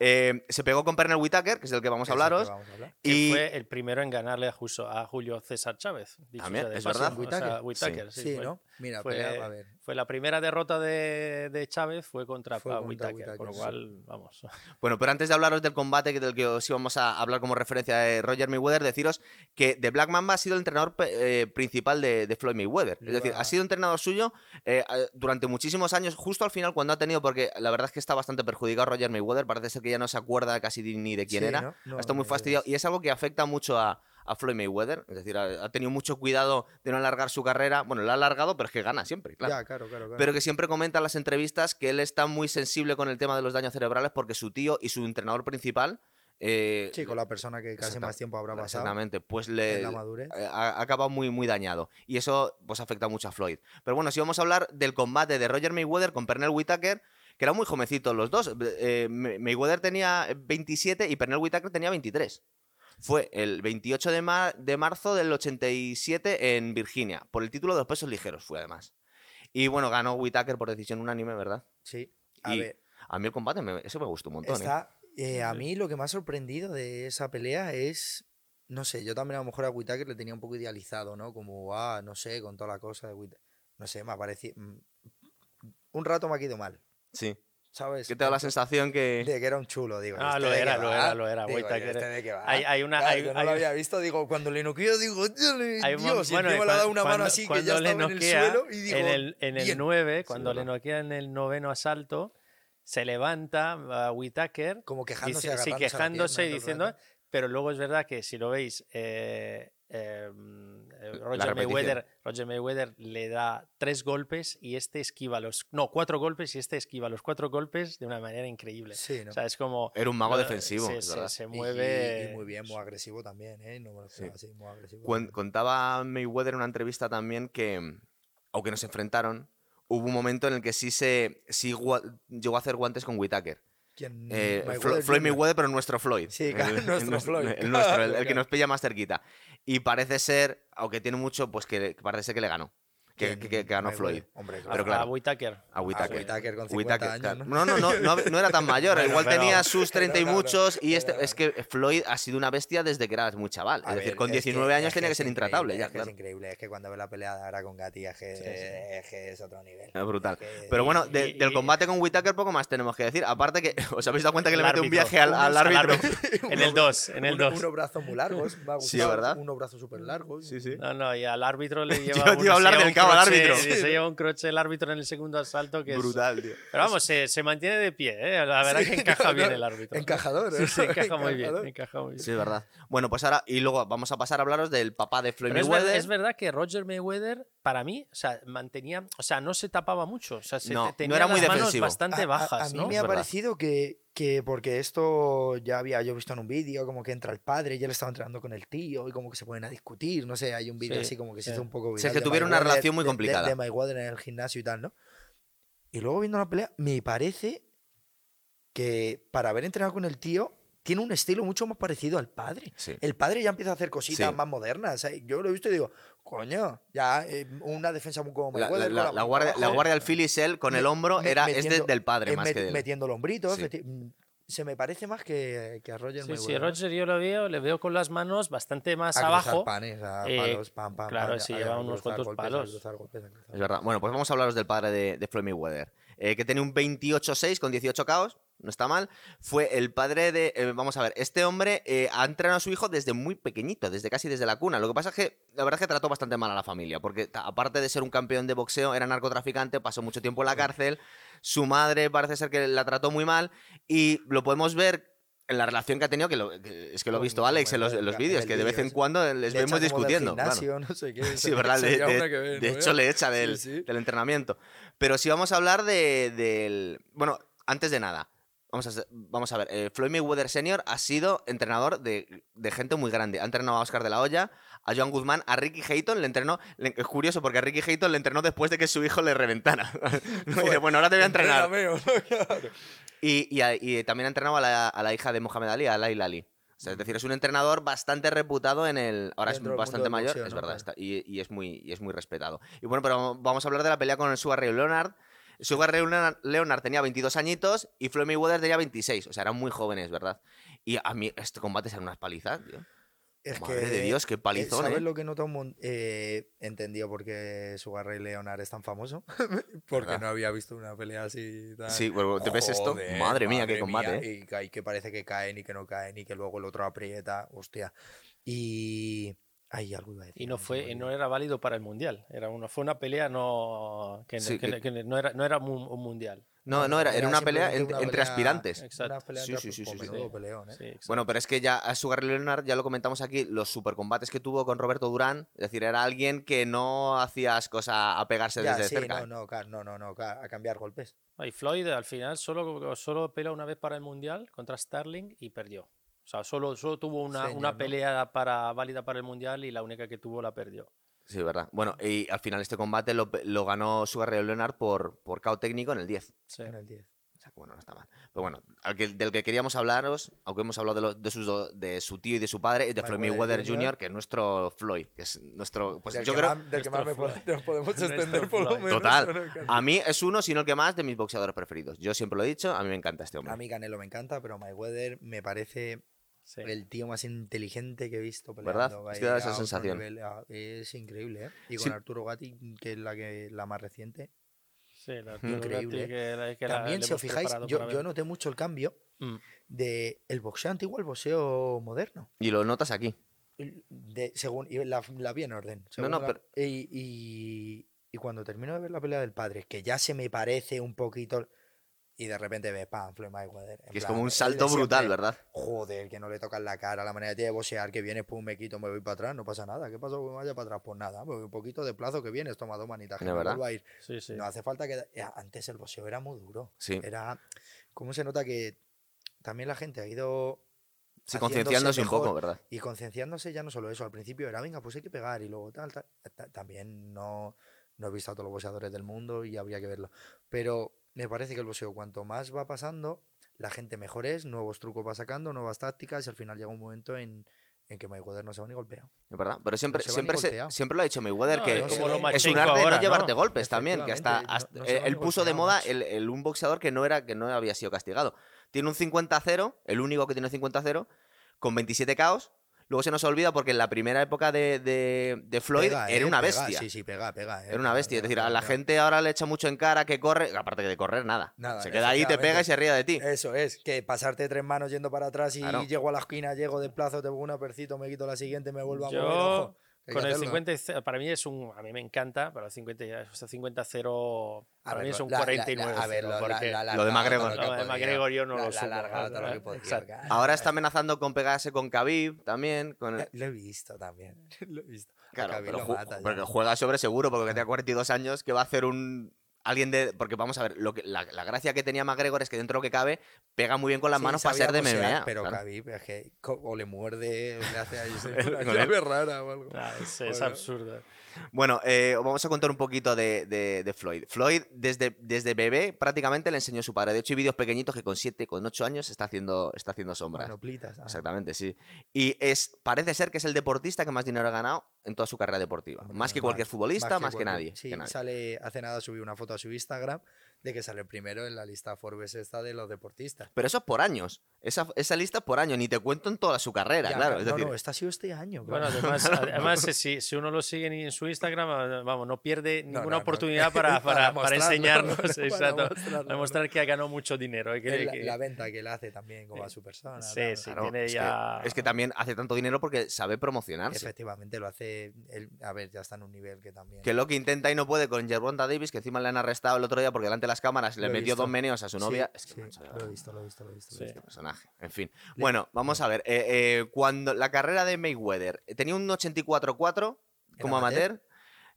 Eh, se pegó con Pernell Whitaker, que es del que vamos a Es el que hablaros. vamos a hablar. Que Y fue el primero en ganarle a, Juso- a Julio César Chávez. dicho También, sea de es paso. verdad. O sea, Whittaker. Whittaker, Sí, sí, fue- ¿no? Mira, fue- pelea, a ver. Fue la primera derrota de, de Chávez, fue contra, Fue contra Whittaker, con lo cual, vamos. Bueno, pero antes de hablaros del combate que- del que os íbamos a hablar como referencia de Roger Mayweather, deciros que The Black Mamba ha sido el entrenador eh, principal de, de Floyd Mayweather. Es decir, ha sido entrenador suyo eh, durante muchísimos años, justo al final cuando ha tenido, porque la verdad es que está bastante perjudicado Roger Mayweather, parece ser que ya no se acuerda casi ni- de quién Sí, era. ¿no? No, está muy fastidiado y es algo que afecta mucho a, a Floyd Mayweather. Es decir, ha, ha tenido mucho cuidado de no alargar su carrera. Bueno, la ha alargado, pero es que gana siempre, claro. Ya, claro, claro. claro. Pero que siempre comenta en las entrevistas que él está muy sensible con el tema de los daños cerebrales porque su tío y su entrenador principal. eh, Sí, con la persona que casi más tiempo habrá pasado Exactamente, pues le la eh, ha, ha acabado muy, muy dañado. Y eso pues afecta mucho a Floyd. Pero bueno, si vamos a hablar del combate de Roger Mayweather con Pernell Whitaker, que eran muy jovencitos los dos. Eh, May- Mayweather tenía 27 y Pernell Whitaker tenía 23. Fue el 28 de, mar- de marzo del 87 en Virginia, por el título de los pesos ligeros fue además. Y bueno, ganó Whitaker por decisión unánime, ¿verdad? Sí. A Y ver, A mí el combate, me- eso me gustó un montón. ¿eh? está, eh, a mí lo que me ha sorprendido de esa pelea es. No sé, yo también a lo mejor a Whittaker le tenía un poco idealizado, ¿no? Como, ah, no sé, con toda la cosa de Whittaker. No sé, me ha parecido. mm, Un rato me ha quedado mal, Sí. ¿sabes? Que te da la sensación que... De que era un chulo, digo. Ah, ¿este lo era, lo era, lo era, Digo, Whittaker. ¿este de qué va? Hay, hay una. Claro, hay- yo no hay- lo había visto, digo, cuando le noqueo, digo, Dios, hay un Dios, y bueno, encima le ha dado una mano cuando- así que ya le estaba en el noquea suelo y digo, en el, en el bien. 9, cuando le verdad. noquea en el noveno asalto, se levanta a Whitaker como quejándose, dice- sí, quejándose y diciendo, pero luego es verdad que si lo veis, eh, eh, Roger. Mayweather, Roger Mayweather le da tres golpes y este esquiva los, no, cuatro golpes y este esquiva los cuatro golpes de una manera increíble. Sí, ¿no? O sea, es como... Era un mago lo- defensivo, se, se- se Y- mueve... Y, muy bien, muy agresivo también, ¿eh? No me lo Sí. así, muy agresivo. Cuen- contaba Mayweather en una entrevista también que, aunque no se enfrentaron, hubo un momento en el que sí se sí llegó a hacer guantes con Whitaker. ¿Quién? Eh, Mayweather Flo- Floyd. Mayweather, pero nuestro Floyd. Sí, claro, nuestro Floyd, El, nuestro, el- el claro, que nos pilla más cerquita. Y parece ser, aunque tiene mucho, pues que parece ser que le ganó. Que, ¿Quién? que- que ganó. Floyd. Hombre, Pero a, claro. a Whitaker. A Whittaker con 50 Whittaker, años, claro. ¿no? No, no, no, era tan mayor. Bueno, Igual pero- tenía sus 30 y muchos. Y este, es que Floyd ha sido una bestia desde que era muy chaval. A es decir, ver, con es 19 años es tenía que es ser intratable. increíble, Ya, es claro. Es increíble, es que cuando ve la pelea ahora con Gatti es que, Sí, sí. es, que es otro nivel. Es brutal. Es que- Pero bueno, y- de- y- del combate con Whitaker poco más tenemos que decir. Aparte que os habéis dado cuenta que le mete un viaje al, árbitro. En el 2, en el uno- 2. Unos brazos muy largos, Sí, ¿verdad? Unos brazos súper largos. Sí, sí. No, no, y al árbitro le lleva Yo te iba a hablar del cabo pegado al crochet, árbitro. sí, se lleva un crochet el árbitro en el segundo asalto que es- Brutal, tío. Pero vamos, se, se mantiene de pie, ¿eh? La verdad Sí, que encaja no, bien no, el árbitro. Encajador, ¿eh? sí, encaja muy bien, Encajador. encaja muy bien. Sí, es verdad. Bueno, pues ahora, y luego vamos a pasar a hablaros del papá de Floyd Pero es, ver- Mayweather. es verdad que Roger Mayweather, para mí, o sea, mantenía, o sea, no se tapaba mucho, o sea, se No, te- no tenía era muy las manos defensivo. bastante A- a- bajas, a, mí ¿no? me ha parecido que, que porque esto ya había yo visto en un vídeo, como que entra el padre y él estaba entrenando con el tío y como que se ponen a discutir, no sé, hay un vídeo Sí, así como que se sí. hizo un poco Sí, es viral que de tuvieron una relación muy de- de- complicada. De, Mayweather en el gimnasio y tal, ¿no? Y luego viendo la pelea, me parece que para haber entrenado con el tío, tiene un estilo mucho más parecido al padre. Sí. El padre ya empieza a hacer cositas Sí. más modernas. Yo lo he visto y digo, coño, ya eh, una defensa muy como La, la- la guardia, la guardia del Phillies, él con el hombro, me- era, es metiendo- de- del padre eh, más met- que del. Metiendo lombritos. Sí. meti- mm, se me parece más que, que a Roger Sí, Mayweather. sí, ¿no? Roger yo lo veo, le veo con las manos bastante más A abajo. panes, a Eh, palos, pam, pam, claro, pam, sí, a- lleva a unos cuantos palos. cruzar golpes, a cruzar Es verdad. Bueno, pues vamos a hablaros del padre de, de Floyd Mayweather. eh, que tiene un 28-6 con 18 KOs. No está mal. Fue el padre de. eh, vamos a ver, este hombre eh, ha entrenado a su hijo desde muy pequeñito, desde casi desde la cuna. Lo que pasa es que la verdad es que trató bastante mal a la familia, porque aparte de ser un campeón de boxeo, era narcotraficante, pasó mucho tiempo en la cárcel. Su madre parece ser que la trató muy mal. Y lo podemos ver en la relación que ha tenido, que, lo- que es que lo ha visto Alex en los, en los vídeos, que de vez en cuando les Le vemos discutiendo. claro. gimnasio, no sé qué. Sí, verdad. De, ver, ¿no? hecho, le echa del, sí. del entrenamiento. Pero sí vamos a hablar de, del. Bueno, antes de nada, vamos a, vamos a ver. eh, Floyd Mayweather Sr. ha sido entrenador de, de gente muy grande. Ha entrenado a Oscar de la Hoya, a Joan Guzmán, a Ricky Hayton. Le entrenó. le- es curioso porque a Ricky Hayton le entrenó después de que su hijo le reventara. Dice, bueno, ahora te voy a entrenar. Y, y a- y también ha entrenado a la, a la hija de Mohamed Ali, a Laila Ali. O sea, es decir, es un entrenador bastante reputado en el. Ahora Dentro es bastante mayor, boxeo, es ¿no? verdad, está- y, y es muy, y es muy respetado. Y bueno, pero vamos a hablar de la pelea con el Sugar Ray Leonard. Sugar Ray Leonard, tenía 22 añitos y Floyd Mayweather tenía 26. O sea, eran muy jóvenes, ¿verdad? Y a mí este combate eran unas palizas, tío. Es Madre que, de Dios, qué eh, palizón, ¿Sabes ¿eh? lo que nota un mon- eh, entendido por qué Sugar Ray Leonard es tan famoso? Porque ¿Verdad? no había visto una pelea así. tan- Sí, bueno, ¿te ves esto? Joder, Madre mía, qué madre combate, mía, ¿eh? Y que parece que caen y que no caen y que luego el otro aprieta. Hostia. Y. Algo iba a decir. Y no fue, no era válido para el mundial. Era una, fue una pelea no que, Sí, que- que- que no era, no era un mundial. No, no, era, era una pelea simplemente en- una entre pelea- aspirantes. Exacto. Una pelea Sí, entre- sí, sí, sí, sí. menudo peleón. Sí, exacto. Bueno, pero es que ya a Sugar Ray Leonard, ya lo comentamos aquí, los supercombates que tuvo con Roberto Durán, es decir, era alguien que no hacías cosa a pegarse Ya, desde sí, cerca. no, no, claro, no, no, no, ca- a cambiar golpes. Y Floyd al final solo, solo peleó una vez para el mundial contra Starling y perdió. O sea, solo, solo tuvo una, Señor, una ¿no? pelea para, válida para el mundial y la única que tuvo la perdió. Sí, verdad. Bueno, y al final este combate lo, lo ganó Sugar Ray Leonard por, por KO técnico en el 10. Sí. En el 10. O sea, que bueno, no está mal. Pero bueno, al que- del que queríamos hablaros, aunque hemos hablado de, los- de, sus do- de su tío y de su padre, es de Floyd Mayweather Jr., que es nuestro Floyd, que es nuestro... Pues del yo que creo... más, del que más me nos podemos extender por lo menos. Total. A mí es uno, si no el que más, de mis boxeadores preferidos. Yo siempre lo he dicho, a mí me encanta este hombre. A mí Canelo me encanta, pero Mayweather me parece Sí. el tío más inteligente que he visto ¿Verdad? peleando. Es ahí que da esa sensación. nivel, a- es increíble, ¿eh? Y con Sí. Arturo Gatti, que es la, que, la más reciente. Sí, la Increíble, Gatti que la- que También, si os fijáis, yo, yo noté mucho el cambio Mm. de el boxeo antiguo al boxeo moderno. Y lo notas aquí. De, según, la, la vi en orden. no, pero- y, y- y cuando termino de ver la pelea del padre, que ya se me parece un poquito. Y de repente ves, pam, Floyd Mayweather. Que es plan, como un salto brutal, siempre, ¿verdad? Joder, que no le tocan la cara, la manera de boxear, que viene, pum, me quito, me voy para atrás, no pasa nada. ¿Qué pasó que me vaya para atrás? Pues nada, pues un poquito de plazo que vienes, toma dos manitas, que ¿De me verdad? vuelvo a ir. Sí, sí. No hace falta que... eh, Antes el boxeo era muy duro. Sí. Era... ¿Cómo se nota que también la gente ha ido... Sí, concienciándose un poco, ¿verdad? Y concienciándose ya no solo eso, al principio era, venga, pues hay que pegar y luego tal, tal. Ta- También no, no he visto a todos los boxeadores del mundo y habría que verlo. Pero me parece que el boxeo, cuanto más va pasando, la gente mejor es, nuevos trucos va sacando, nuevas tácticas y al final llega un momento en, en que Mayweather no se va ni golpeado. Es verdad. Pero siempre, siempre, se- siempre lo ha dicho Mayweather No, que es como es, lo es un arte de ahora, no ¿no? llevarte golpes también. Que hasta, hasta- él puso de moda el, el- un boxeador que no, era, que no había sido castigado. Tiene un 50-0, el único que tiene 50-0, con 27 KOs. Luego se nos olvida porque en la primera época de, de- de Floyd Pega, era eh, una pega, bestia. sí, sí, pega, pega. eh, Era una pega, bestia. Es pega, decir, a la pega. gente ahora le echa mucho en cara que corre. Aparte que de correr, nada. Nada, se queda ahí, te pega y se ríe de ti. Eso es, que pasarte tres manos yendo para atrás y Claro. llego a la esquina, llego de plazo, te pongo un apercito, me quito la siguiente, me vuelvo a Yo- mover, ojo. Con el hacerlo. 50, y ce- para mí es un. A mí me encanta, pero el 50, y- o sea, 50-0. A Para ver, mí es un la- la- 49. la- a ver, lo- la- porque la- Lo de McGregor. todo Lo de. McGregor yo no La- lo la supo, lo. Ahora está amenazando con pegarse con Khabib también. Con el- Lo he visto también. Lo he visto. Claro, pero lo ju- mata juega sobre seguro, porque tiene 42 años, que va a hacer un... Alguien de... Porque vamos a ver, lo que, la, la gracia que tenía McGregor es que dentro de lo que cabe, pega muy bien con las Sí, manos para ser de MMA. Pero claro. Khabib es que o le muerde o le hace ahí una Con él. llave rara o algo. Ah, es, es absurdo. Bueno, eh, os vamos a contar un poquito de, de- de Floyd. Floyd, desde, desde bebé, prácticamente le enseñó a su padre. De hecho, hay vídeos pequeñitos que con 7, con 8 años está haciendo, está haciendo sombras. Manoplitas. ah. Exactamente, sí. Y es, parece ser que es el deportista que más dinero ha ganado en toda su carrera deportiva. Más que más- cualquier futbolista, más que, nadie. Sí, que nadie. sale hace nada subí una foto a su Instagram de que sale primero en la lista Forbes esta de los deportistas. Pero eso es por años. Esa, esa lista es por año, ni te cuento en toda su carrera, Ya, claro. Es no, decir, no, esta ha sido este año. Bueno, además, además si, si uno lo sigue en en su Instagram, vamos, no pierde ninguna no, no. oportunidad para, para, para enseñarnos, para exacto, para que ha ganado mucho dinero. y que- la, que- la venta que él hace también como a su persona. Sí, claro. sí, claro, tiene es, ya- que, es que también hace tanto dinero porque sabe promocionarse. Efectivamente lo hace. él- a ver, ya está en un nivel que también. Que lo que intenta y no puede con Gervonta Davis, que encima le han arrestado el otro día porque delante de las cámaras le metió visto. dos meneos a su Sí, novia. es que, sí, lo he visto, lo he visto, lo he visto. Sí. este personaje. En fin. Bueno, vamos a ver. eh, eh, cuando la carrera de Mayweather eh, tenía un 84-4 como amateur? amateur.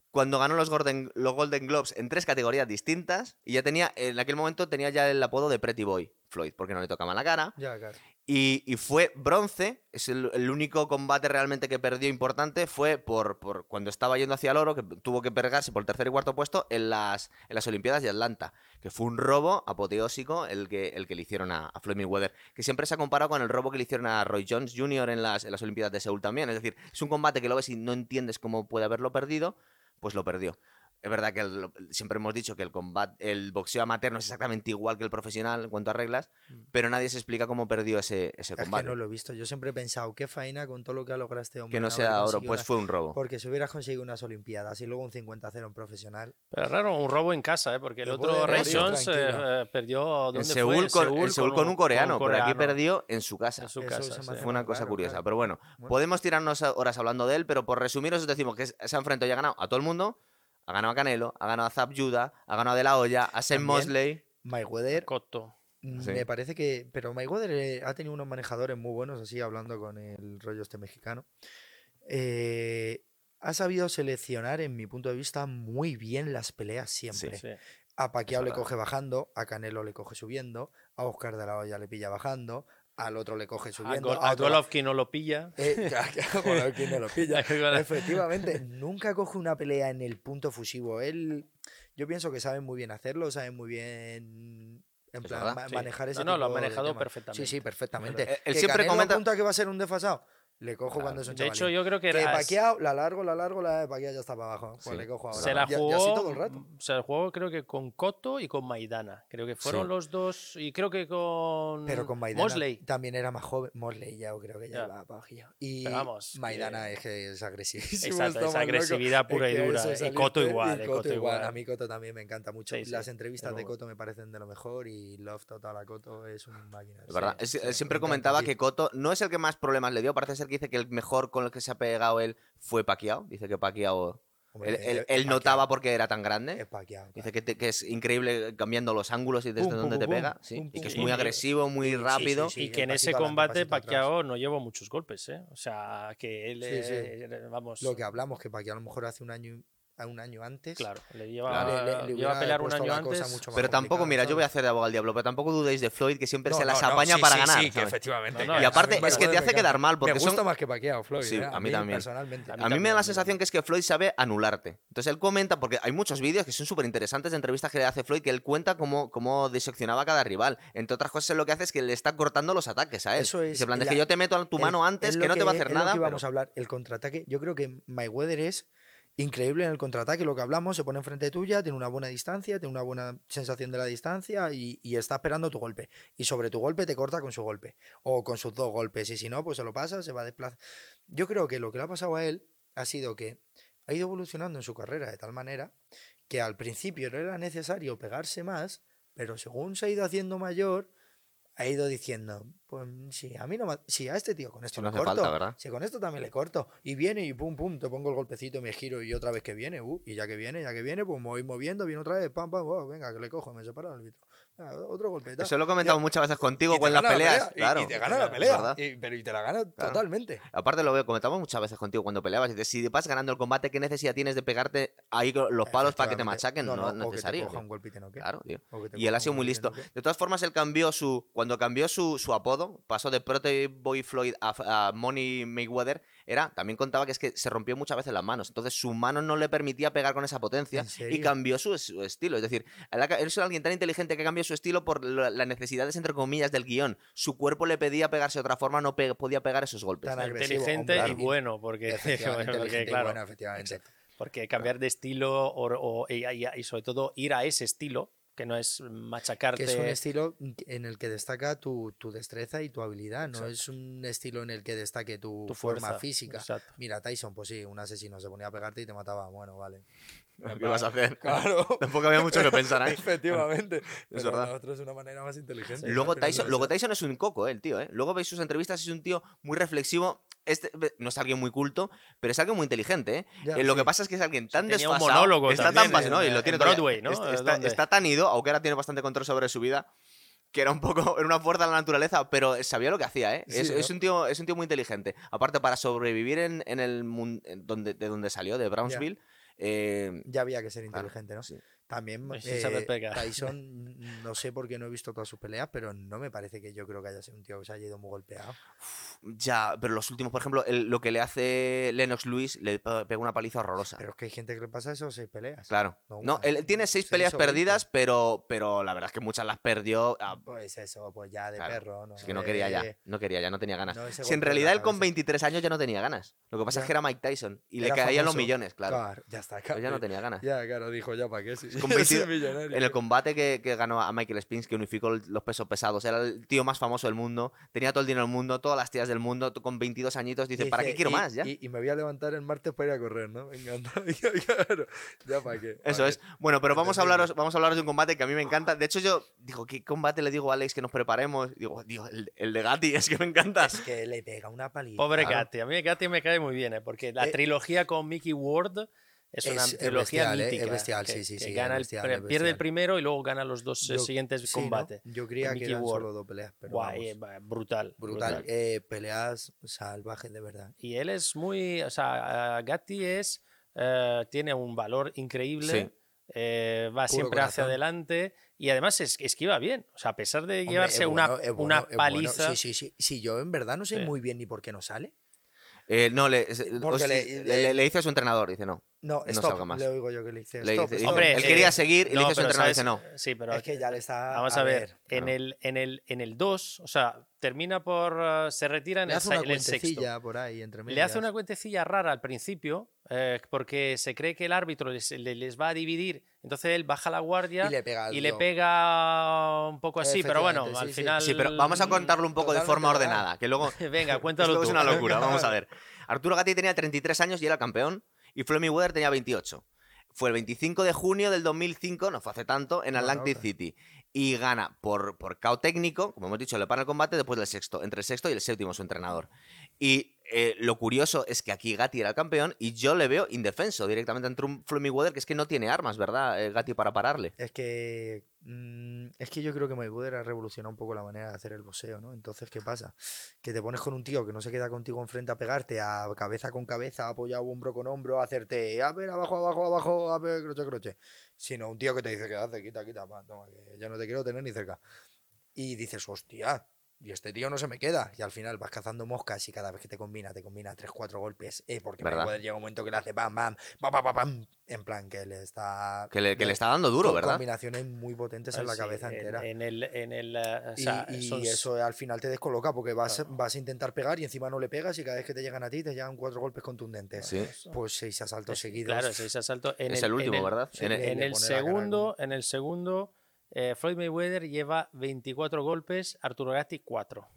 Cuando ganó los Golden, los Golden Globes en tres categorías distintas, y ya tenía, en aquel momento tenía ya el apodo de Pretty Boy, Floyd, porque no le tocaba la cara. Ya, claro. Y, fue bronce, es el, único combate realmente que perdió importante, fue por, por cuando estaba yendo hacia el oro, que tuvo que pergarse por el tercer y cuarto puesto en las, en las Olimpiadas de Atlanta, que fue un robo apoteósico el que, el que le hicieron a, a Floyd Mayweather, que siempre se ha comparado con el robo que le hicieron a Roy Jones Jr. en las, en las Olimpiadas de Seúl también. Es decir, es un combate que lo ves y no entiendes cómo puede haberlo perdido, pues lo perdió. Es verdad que el- siempre hemos dicho que el combate, el boxeo amateur no es exactamente igual que el profesional en cuanto a reglas, pero nadie se explica cómo perdió ese, ese Es que combate. no lo he visto. Yo siempre he pensado, qué faena con todo lo que ha logrado este hombre. que no sea oro, pues una- fue un robo. Porque si hubieras conseguido unas Olimpiadas y luego un 50-0 en profesional. Pero raro, un robo en casa, ¿eh? porque el otro Ray Jones eh, perdió. ¿dónde En fue? Seúl, con, en Seúl con un coreano, pero aquí perdió en su casa. En su casa. sí. Fue una cosa curiosa. claro. Pero bueno, Bueno. podemos tirarnos a- horas hablando de él, pero por resumiros os decimos que se ha enfrentado y ha ganado a todo el mundo. Ha ganado a Canelo, ha ganado a Zab Judah, ha ganado a De La Hoya, a Sam. Mosley. Mayweather, Cotto. mm, Sí. me parece que. Pero Mayweather eh, ha tenido unos manejadores muy buenos, así hablando con el rollo este mexicano. Eh, ha sabido seleccionar, en mi punto de vista, muy bien las peleas siempre. Sí. A Pacquiao Es le coge bajando, a Canelo le coge subiendo, a Oscar de la Hoya le pilla bajando, al otro le coge subiendo. A Golovkin no lo pilla. Eh, ¿quién no lo pilla? Efectivamente, nunca coge una pelea en el punto fusivo. Él, yo pienso que sabe muy bien hacerlo, sabe muy bien en Es plan, verdad. ma- Sí. manejar ese No, no, lo ha manejado perfectamente. Sí, sí, perfectamente. Eh, él siempre Canelo comenta- apunta que va a ser un desfasado. Le cojo Claro. cuando es un De hecho, yo creo que Que era. La largo, la largo, la de Pacquiao ya está para abajo. Pues Sí. le cojo ahora. Se la Y- y jugó, así todo el rato. se la jugó creo que con Cotto y con Maidana. Creo que fueron Sí. los dos. Y creo que con, Pero con Maidana Mosley. también era más joven. Mosley ya creo que ya iba para. Y Pero vamos, Maidana que- es que es agresivísimo. Exacto, es loco. agresividad pura y dura. eso Y saliste- Cotto igual, y eh, Cotto Cotto igual. igual. A mí Cotto también me encanta mucho. Sí, sí, Las entrevistas de Cotto me parecen de lo mejor y Love Total a Cotto es un máquina. Es verdad. Siempre comentaba que Cotto no es el que más problemas le dio. Parece ser que dice que el mejor con el que se ha pegado él fue Pacquiao. Dice que Pacquiao. Hombre, Él, él- él Pacquiao, notaba porque era tan Es grande. Dice que, te- que es increíble cambiando los ángulos y desde Pum, dónde pum, te pum, pega. pum, sí, pum, y que es muy Y- agresivo, muy sí, sí, rápido. sí. y que en ese adelante, combate. Pacquiao no llevó muchos golpes, ¿eh? O sea, que él, Sí, sí. eh, vamos, Lo que hablamos, que Pacquiao a lo mejor hace un año, a un año antes. claro, le lleva, Claro. le- le- le lleva a pelear un año antes. mucho más Pero tampoco, mira, yo voy a hacer de abogado al diablo, pero tampoco dudéis de Floyd, que siempre No, se las no, apaña sí, para sí, ganar. Sí, efectivamente. No, no, y aparte, es que te hace quedar mal, porque me son- gusta más que Pacquiao, Floyd. Sí, eh, a mí también. Personalmente. A A mí me da la sensación que es que Floyd sabe anularte. Entonces él comenta, porque hay muchos vídeos que son súper interesantes de entrevistas que le hace Floyd, que él cuenta cómo, cómo diseccionaba a cada rival. Entre otras cosas, lo que hace es que le está cortando los ataques a él. Eso es Dice, en plan, es la- que yo te meto a tu mano es antes, que no te va a hacer nada. íbamos a hablar, el contraataque. Yo creo que Mayweather es increíble en el contraataque, lo que hablamos, se pone enfrente tuya, tiene una buena distancia, tiene una buena sensación de la distancia y, está esperando tu golpe. Y sobre tu golpe te corta con su golpe o con sus dos golpes. Y si no, pues se lo pasa, se va a desplazar. Yo creo que lo que le ha pasado a él ha sido que ha ido evolucionando en su carrera de tal manera que al principio no era necesario pegarse más, pero según se ha ido haciendo mayor, ha ido diciendo, pues si a mí no si a este tío con esto no le corto, falta, ¿verdad? si con esto también le corto, y viene y pum pum, te pongo el golpecito, me giro y otra vez que viene, uh, y ya que viene, ya que viene, pues me voy moviendo, viene otra vez, pam pam, oh, venga, que le cojo, me separo el árbitro. Otro golpetazo. Eso lo he comentado muchas veces contigo con las la peleas. pelea, claro. y, te gana la Es pelea, y- pero y te la gana Claro. totalmente. Aparte lo veo, comentamos muchas veces contigo cuando peleabas. Si vas ganando el combate, ¿qué necesidad tienes de pegarte ahí los palos para que te machaquen? No, es o que te necesario. un golpe y te. Claro, tío. Te Y él ha sido muy listo. De todas formas, él cambió su. Cuando cambió su, su apodo, pasó de Prote Boy Floyd a, a Money Mayweather, era. También contaba que es que se rompió muchas veces las manos. Entonces su mano no le permitía pegar con esa potencia ¿En y cambió su, su estilo. Es decir, él es alguien tan inteligente que cambió su estilo por la- las necesidades, entre comillas, del guion. Su cuerpo le pedía pegarse de otra forma, no pe- podía pegar esos golpes. Tan inteligente hombre, y bueno, porque, Efectivamente, porque, inteligente y claro, bueno, efectivamente. porque cambiar de estilo o, o- y, y- y sobre todo ir a ese estilo, que no es machacarte. Que es un estilo en el que destaca tu, tu destreza y tu habilidad, no Exacto. es un estilo en el que destaque tu, tu forma fuerza. física. Exacto. Mira, Tyson, pues sí, un asesino se ponía a pegarte y te mataba. Bueno, vale. ¿Qué vas a hacer? Claro. Tampoco había mucho que pensar ahí. Efectivamente. Es Pero verdad. nosotros es una manera más inteligente. Luego Tyson, no luego. Tyson es un coco, eh, el tío, ¿eh? Luego veis sus entrevistas, es un tío muy reflexivo. Este, no es alguien muy culto, pero es alguien muy inteligente, ¿eh? Ya, Eh, lo que sí. pasa es que es alguien tan tenía un desfasado, monólogo está también tan apasionado en- y lo tiene Broadway, ¿no? Está, está- ¿Dónde? está tan ido, aunque ahora tiene bastante control sobre su vida, que era un poco, era una fuerza de la naturaleza, pero sabía lo que hacía, ¿eh? Sí, es, ¿no? es un tío, es un tío muy inteligente. Aparte, para sobrevivir en, en el mun- en donde, de donde salió, de Brownsville, eh, Ya había que ser Claro, inteligente, ¿no? sí. También Pues eh. Tyson, no sé por qué no he visto todas sus peleas, pero no me parece que yo creo que haya sido un tío que se haya ido muy golpeado. Ya, pero los últimos, por ejemplo, el- lo que le hace Lennox Lewis, le pe- pega una paliza horrorosa. Pero es que hay gente que le pasa eso seis peleas. Claro. No, él tiene seis Seis peleas veinte. perdidas, pero, pero la verdad es que muchas las perdió. ah, Pues eso, pues ya de Claro, perro, ¿no? es que no quería ya, Eh, no quería ya, no tenía ganas. no, si en de realidad él con cabeza. 23 años ya no tenía ganas. Lo que pasa es que era Mike Tyson y le caían los millones, claro. Claro, ya está. Pues ya no tenía ganas. Ya, claro, dijo ya para qué. Si, Con yo 20 soy millonario. En el combate que, que ganó a Michael Spinks, que unificó los pesos pesados, era el tío más famoso del mundo, tenía todo el dinero del mundo, todas las tías del mundo, con 22 añitos, dice, ¿para qué quiero y- más ya? Y, y me voy a levantar el martes para ir a correr, ¿no? Me encanta. claro, ya para qué. Eso ¿pa' es. qué? Bueno, pero vamos a, hablaros, vamos a hablaros de un combate que a mí me encanta. De hecho, yo digo, ¿qué combate le digo a Alex que nos preparemos? Digo, digo el, el de Gatti, es que me encanta. Es que le pega una paliza. Pobre Claro. Gatti. A mí Gatti me cae muy bien, ¿eh? porque la Eh, trilogía con Mickey Ward es una es- trilogía bestial, ¿eh? Es bestial, que- sí, sí, que sí, es gana el bestial, pre- es pierde el primero y luego gana los dos eh, Yo- siguientes sí, ¿no? combates. Yo creía que eran Ward. solo dos peleas, pero Guay, vamos, eh, brutal. brutal. Eh, peleas salvajes de verdad. Y él es muy. O sea, Gatti es. eh, tiene un valor increíble. Sí. va Puro siempre hacia adelante y además es, esquiva bien. O sea, a pesar de Hombre, llevarse una, bueno, una bueno. paliza. Sí, sí, sí. Sí, yo en verdad no sé Sí. muy bien ni por qué no sale. Eh, no, le, os- le- le, le- le dice a su entrenador, dice no. No, No stop. salga más. Le oigo yo que le dice Le stop, dice- stop. Hombre, él eh, quería seguir y no, le dice a su entrenador, dice no. Sí, pero es que ya le está. Vamos a, ver, en, el, en, el, en el 2, o sea, termina por. eh, se retira en Le el, hace sa- una en el sexto. cuentecilla por ahí entre Le hace una cuentecilla rara al principio, eh, porque se cree que el árbitro les, le- les va a dividir. Entonces él baja la guardia Y le pega al y le pega un poco así, pero bueno, al sí, sí. final. Sí, pero vamos a contarlo un poco de Totalmente forma legal. ordenada, que luego Venga, Esto cuéntalo es tú. una locura, vamos a ver. Arturo Gatti tenía 33 años y era campeón, y Floyd Mayweather tenía 28. Fue el 25 de junio del 2005, no fue hace tanto, en Atlantic City. Y gana por, por KO técnico, como hemos dicho, le para el combate después del sexto, entre el sexto y el séptimo su entrenador. Y eh, lo curioso es que aquí Gatti era el campeón y yo le veo indefenso directamente entre un Floyd Mayweather que es que no tiene armas, ¿verdad, eh, Gatti, para pararle? Es que. mm, es que yo creo que Mayweather ha revolucionado un poco la manera de hacer el boxeo, ¿no? Entonces, ¿qué pasa? Que te pones con un tío que no se queda contigo enfrente a pegarte, a cabeza con cabeza, apoyado hombro con hombro, a hacerte, a ver, abajo, abajo, abajo, a ver, croche, croche. Sino un tío que te dice, ¿qué hace? Quita, quita, toma, que ya no te quiero tener ni cerca. Y dices, hostia, y este tío no se me queda. Y al final vas cazando moscas y cada vez que te combina, te combina tres, cuatro golpes. Eh, porque. Mayweather llega un momento que le hace pam, pam, pam, pam, pam, pam. En plan, que le está. Que le, que le está dando duro, con ¿verdad? Combinaciones muy potentes en la Sí, cabeza en- entera. En, el. En el o Y, sea, y son- eso al final te descoloca porque vas, Claro. vas a intentar pegar y encima no le pegas y cada vez que te llegan a ti te llegan cuatro golpes contundentes. Sí. Pues seis asaltos es- seguidos. Claro, seis asaltos. En Es el, el último, en el- ¿verdad? sí, En el- la segundo, en el segundo, eh, Floyd Mayweather lleva 24 golpes, Arturo Gatti 4.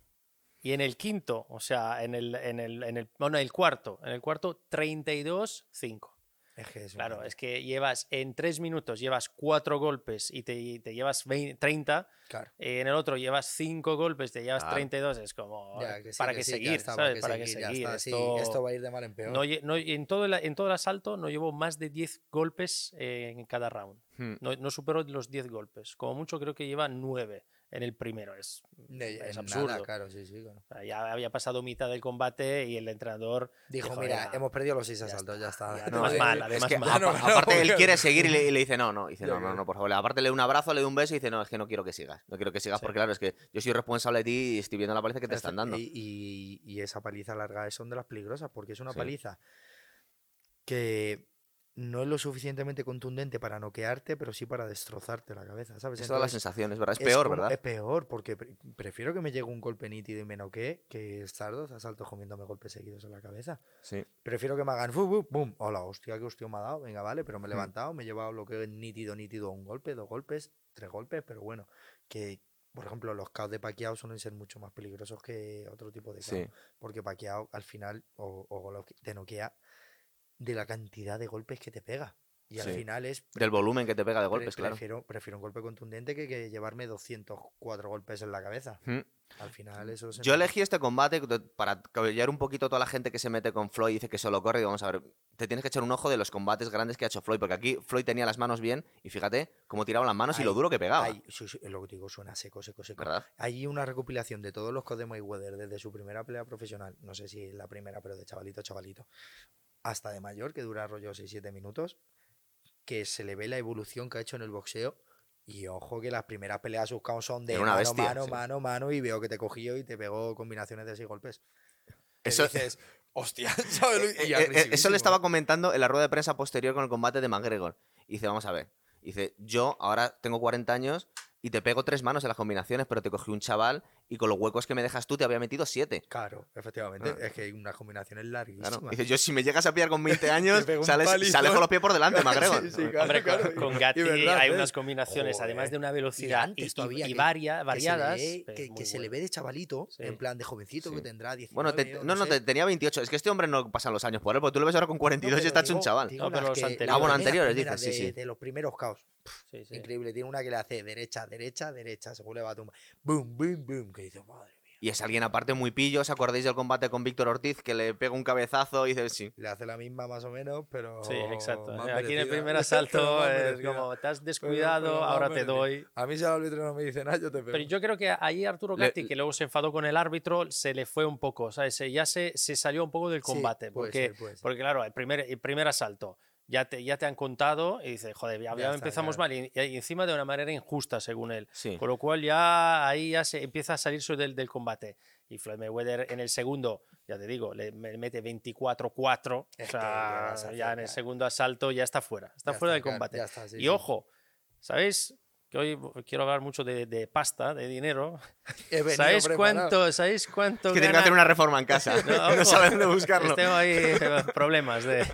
Y en el quinto, o sea, en el, en el, en el, bueno, el cuarto, en el cuarto 32-5. Es que es Claro, es que llevas en tres minutos, llevas cuatro golpes y te, y te llevas 20 30. Claro. eh, en el otro llevas cinco golpes, te llevas Claro. 32. Es como, Ya, que sí, ¿para qué seguir? ¿Para qué seguir? Esto- esto va a ir de mal en peor. no lle- no- en, todo el, en todo el asalto no llevo más de 10 golpes eh, en cada round. Hmm. No, no superó los 10 golpes. Como mucho creo que lleva 9 en el primero. Es, De- es absurdo. nada, claro, sí, sí, claro. O sea, Ya había pasado mitad del combate y el entrenador Dijo, Dijo, mira, ya, hemos perdido los seis asaltos, ya está. ya Ya no, es mal, Es además que mal. No, no, aparte él quiere seguir y le, y le dice no, no. Dice no, no, no, por favor. Aparte le da un abrazo, le da un beso y dice no, es que no quiero que sigas. No quiero que sigas Sí. porque claro, es que yo soy responsable de ti y estoy viendo la paliza que te están dando. Y, y- y esa paliza larga son de las peligrosas, porque es una Sí. paliza que no es lo suficientemente contundente para noquearte, pero sí para destrozarte la cabeza, ¿sabes? Es toda la sensación, es verdad. Es es peor, como- ¿verdad? Es peor, porque pre- prefiero que me llegue un golpe nítido y me noquee que Stardust a saltos comiéndome golpes seguidos en la cabeza. Sí. Prefiero que me hagan fu, pum, hola, hostia, que hostia me ha dado, venga, vale, pero me he Hmm. levantado, me he llevado lo que es nítido, nítido, un golpe, dos golpes, tres golpes, pero bueno, que por ejemplo los caos de Pacquiao suelen ser mucho más peligrosos que otro tipo de caos, Sí. porque Pacquiao al final o, o lo que- te noquea de la cantidad de golpes que te pega. Y al Sí. final es Del volumen que te pega de golpes, claro. prefiero, prefiero un golpe contundente que, que llevarme 204 golpes en la cabeza. Al final eso se Yo me- elegí este combate para cabellar un poquito a toda la gente que se mete con Floyd y dice que solo corre. Y vamos a ver, te tienes que echar un ojo de los combates grandes que ha hecho Floyd, porque aquí Floyd tenía las manos bien y fíjate cómo tiraba las manos y lo duro que pegaba. Ay, sí, sí, es lo que digo, suena seco, seco, seco. ¿Verdad? Hay una recopilación de todos los codes de Mayweather desde su primera pelea profesional, no sé si es la primera, pero de chavalito a chavalito, hasta de mayor, que dura rollo 6-7 minutos, que se le ve la evolución que ha hecho en el boxeo. Y ojo que las primeras peleas buscamos son de una mano, bestia, mano, sí. mano, mano, y veo que te cogió y te pegó combinaciones de 6 golpes. Eso- dices, hostia, ¿sabes? Eh, Y eh, eh, eso le estaba comentando en la rueda de prensa posterior con el combate de McGregor. Y dice, vamos a ver. Dice, yo ahora tengo 40 años y te pego tres manos en las combinaciones, pero te cogí un chaval y con los huecos que me dejas tú te había metido siete. Claro, efectivamente. Ah. Es que hay unas combinaciones larguísimas. Claro. Dice, yo si me llegas a pillar con 20 años, sales, sales con los pies por delante, McGregor. Sí, sí, claro, Hombre, con, claro, y- con y Gatti verdad, hay ¿eh? unas combinaciones, además de una velocidad y, antes y- todavía y que- varia- que se le variadas. ve- es que, se le ve de chavalito, Sí. en plan de jovencito que tendrá 19 Bueno, te- no, no, sé. te- tenía 28. Es que este hombre no pasan los años por él, porque tú lo ves ahora con No, 42 y pero está hecho un chaval. No, pero los anteriores. Ah, dices, sí, de, sí. de los primeros caos. Sí, sí. Increíble. Tiene una que le hace derecha, derecha, derecha, según le va a tumbar. Boom, boom, boom. Que dice, madre mía. Y es alguien aparte muy pillo. ¿Os acordáis del combate con Víctor Ortiz que le pega un cabezazo y dice sí? Le hace la misma más o menos, pero. Sí, exacto. más Aquí en el primer asalto es como, te has Pero- descuidado, pero ahora te doy. A mí si el árbitro no me dice nada, yo te pego. Pero yo creo que ahí Arturo Le- Gatti, que luego se enfadó con el árbitro, se le fue un poco, ¿sabes? Se- Ya se, se salió un poco del Sí, combate. puede porque, ser, puede ser. porque, claro, el primer, el primer asalto ya te, ya te han contado y dices, joder, ya, empezamos claro. mal. Y, y encima de una manera injusta, según él. Sí. Con lo cual ya ahí ya se empieza a salirse del, del combate. Y Floyd Mayweather en el segundo, ya te digo, le me- mete 24-4. Es O que, ¿qué sea, vas a hacer, ya en el segundo asalto ya está fuera. Está Ya fuera está, del combate. está, sí, y sí. ojo, ¿sabéis? Que hoy quiero hablar mucho de, de pasta, de dinero. ¿Sabéis preparado. cuánto, ¿Sabéis cuánto Es que tiene que gana- hacer una reforma en casa. No, ojo, sabe dónde buscarlo. Tengo ahí problemas de...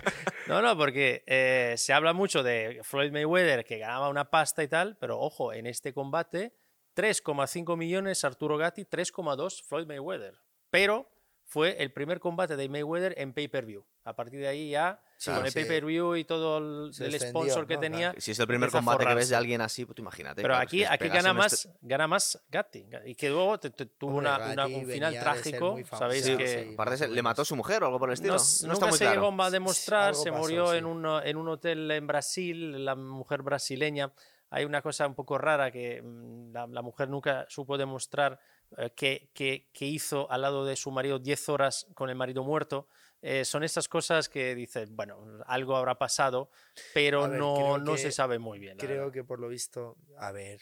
No, no, porque eh, se habla mucho de Floyd Mayweather que ganaba una pasta y tal, pero ojo, en este combate 3,5 millones Arturo Gatti, 3,2 Floyd Mayweather. Pero fue el primer combate de Mayweather en pay-per-view. A partir de ahí ya, Sí, con el se- pay-per-view y todo el, el sponsor que ¿no? tenía... Si es el primer combate que ves de alguien así, pues tú imagínate. Pero claro, aquí, aquí gana un más, este- gana más Gatti. Y que luego te- te- tuvo Hombre, una- una- un final trágico. Sabéis Sí, que sí. o le mató a su mujer o algo por el estilo. no, No, s- está nunca muy se claro. llegó a demostrar, se pasó, murió sí. en, un, en un hotel en Brasil, la mujer brasileña. Hay una cosa un poco rara que mm, la, la mujer nunca supo demostrar eh, que, que- que hizo al lado de su marido 10 horas con el marido muerto. Eh, son estas cosas que dices, bueno, algo habrá pasado, pero ver, no, no que- se sabe muy bien. Creo verdad. que por lo visto, a ver.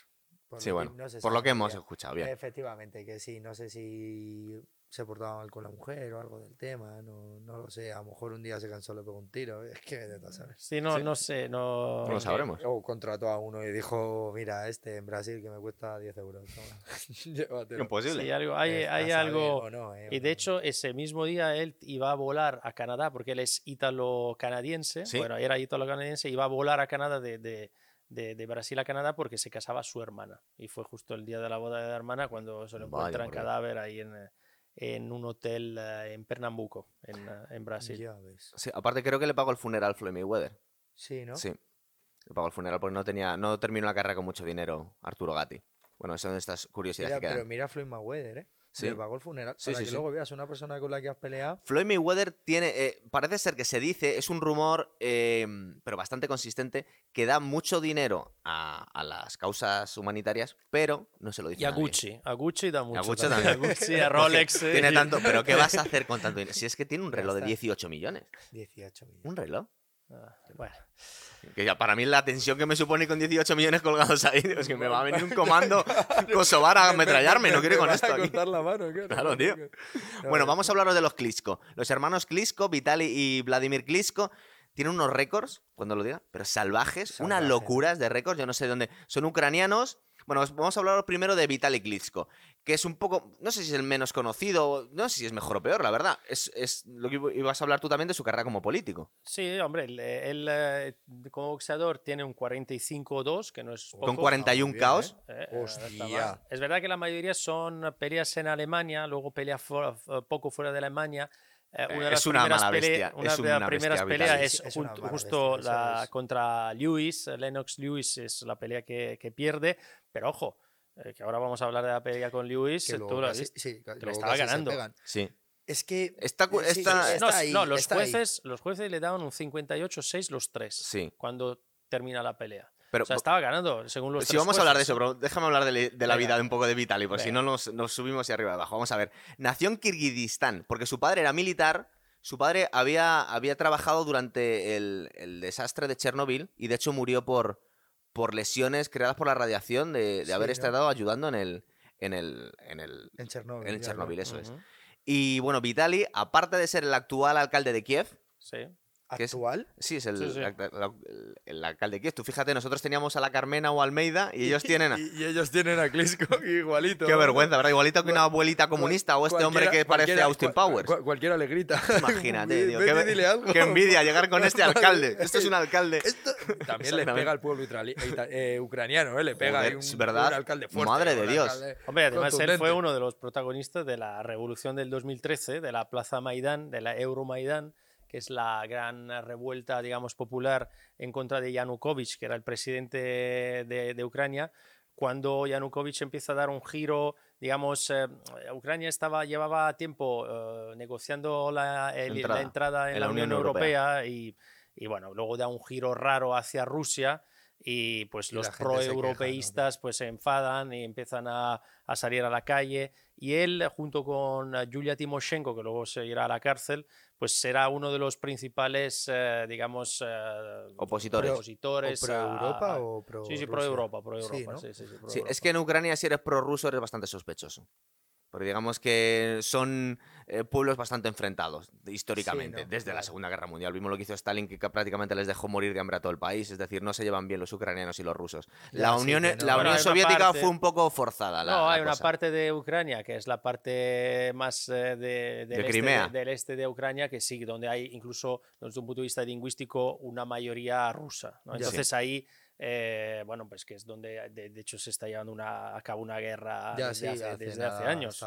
por Sí, lo bueno, que- no se por lo sabe que hemos bien. escuchado, bien. Efectivamente, que sí, no sé si se portaba mal con la mujer o algo del tema, no, no lo sé, a lo mejor un día se cansó, le pegó un tiro, es que saber. Sí, no, Sí. no sé, no... No lo sabremos. O contrató a uno y dijo, mira, este en Brasil que me cuesta 10 euros. toma, llévatelo". Imposible. Sí, algo, hay, Eh, a hay saber algo... no, eh, Y de hecho, ese mismo día él iba a volar a Canadá, porque él es ítalo-canadiense. Sí. Bueno, era ítalo-canadiense, iba a volar a Canadá de, de- de- de Brasil a Canadá porque se casaba su hermana. Y fue justo el día de la boda de la hermana cuando se lo Vaya, encuentra en por Dios. cadáver ahí en, eh, en un hotel eh, en Pernambuco, en, eh, en Brasil. Ya ves. Sí, aparte creo que le pagó el funeral Floyd Mayweather. Sí, ¿no? Sí. Le pagó el funeral porque no tenía, no terminó la carrera con mucho dinero Arturo Gatti. Bueno, son estas curiosidades Mira, que quedan. pero mira a Floyd Mayweather, ¿eh? Sí. Le pagó el funeral. Sí, para sí, que sí. luego veas una persona con la que has peleado. Floyd Mayweather tiene, eh, parece ser que se dice, es un rumor, eh, pero bastante consistente, que da mucho dinero a, a las causas humanitarias, pero no se lo dice Y a nadie. Gucci. A Gucci da mucho. Gucci también. también. A Gucci, a Rolex. eh, Tiene tanto, pero ¿qué vas a hacer con tanto dinero? Si es que tiene un reloj de está. 18 millones. 18 millones. Un reloj. Ah, Bueno, Que ya para mí la tensión que me supone con 18 millones colgados ahí, es que me va a venir un comando kosovar a ametrallarme, no quiero con esto aquí. la mano, Claro, tío. Bueno, vamos a hablaros de los Klitschko. Los hermanos Klitschko, Vitali y Vladimir Klitschko, tienen unos récords, cuando lo diga, pero salvajes, unas locuras de récords, yo no sé de dónde. Son ucranianos. Bueno, os- vamos a hablar primero de Vitali Klitschko, que es un poco, no sé si es el menos conocido, no sé si es mejor o peor, la verdad. Es, es lo que iba- ibas a hablar tú también de su carrera como político. sí, hombre, él, él, eh, como boxeador tiene un 45-2, que no es poco. Con 41 muy bien, caos. Eh, eh, Hostia. Es verdad que la mayoría son peleas en Alemania, luego peleas fu- fu- poco fuera de Alemania. Eh, una de las es una primeras mala pelea- bestia, Una es de las primeras peleas es, es justo bestia, la, es. contra Lewis, Lennox Lewis es la pelea que, que pierde, pero ojo, eh, que ahora vamos a hablar de la pelea con Lewis, Que luego tú lo has casi- visto. sí, que estaba ganando. pegan. Sí. Es que. Está sí, No, está ahí, no, los está ahí. jueces, los jueces le daban un 58-6 los tres Sí. cuando termina la pelea. Pero o sea, estaba ganando, según los Si vamos a hablar de eso, pero déjame hablar de, la Venga. vida de un poco de Vitali, por si no nos, nos subimos y arriba y abajo. Vamos a ver. Nació en Kirguistán, porque su padre era militar. Su padre había, había trabajado durante el, el desastre de Chernobyl y de hecho murió por, por lesiones creadas por la radiación de, de Sí, haber ¿no? estado ayudando en el, en el, en el, En Chernobyl. en el Chernobyl, ¿no? eso es. Y bueno, Vitali, aparte de ser el actual alcalde de Kiev, Sí. ¿Qué es? ¿Actual? sí, es el, Sí, sí. la- la- el- el alcalde de Kiev. Tú fíjate, nosotros teníamos a la Carmena o Almeida y ellos tienen... a- Y, y ellos tienen a Klitschko igualito. Qué vergüenza, ¿verdad? Igualito que una abuelita comunista o este hombre que parece cualquiera- Austin Powers. cual- cualquiera le grita. Imagínate, tío. Qué, dile algo. qué envidia llegar con este alcalde. Esto es un alcalde. Esto también Exactamente. pega al pueblo ita- eh, ucraniano, ¿eh? Le pega Joder, un, es verdad. un alcalde fuerte. Madre de Dios. alcalde Hombre, además él fue uno de los protagonistas de la revolución del 2013, de la Plaza Maidán, de la Euromaidán, que es la gran revuelta, digamos, popular en contra de Yanukovych, que era el presidente de, de Ucrania. Cuando Yanukovych empieza a dar un giro, digamos, eh, Ucrania estaba, llevaba tiempo eh, negociando la, el- Entrada la entrada en, la Unión, Europea, y, y, bueno, luego da un giro raro hacia Rusia y pues Y los la queja, ¿no? pro-europeístas pues se enfadan y empiezan a, a salir a la calle y él junto con eh, Yulia Timoshenko que luego se irá a la cárcel pues será uno de los principales eh, digamos eh, Opositores. opositores ¿O pro a- Europa a- o pro sí sí pro? Europa pro Sí, Europa ¿no? sí, sí, sí, pro Sí, es Europa. que en Ucrania si eres prorruso eres bastante sospechoso. Porque digamos que son eh, pueblos bastante enfrentados históricamente, ¿no? desde la. Segunda Guerra Mundial. Vimos lo que hizo Stalin, que ca- prácticamente les dejó morir de hambre a todo el país. Es decir, no se llevan bien los ucranianos y los rusos. La Unión, no. la una Soviética parte- fue un poco forzada. La, no, hay una cosa. parte de Ucrania que es la parte más eh, de, del, este Crimea. del este de Ucrania, que sí, donde hay incluso desde un punto de vista lingüístico una mayoría rusa. Entonces ahí, eh, bueno, pues que es donde de, de hecho se está llevando una, a cabo una guerra Ya, desde, sí, hace, hace desde hace nada ha años.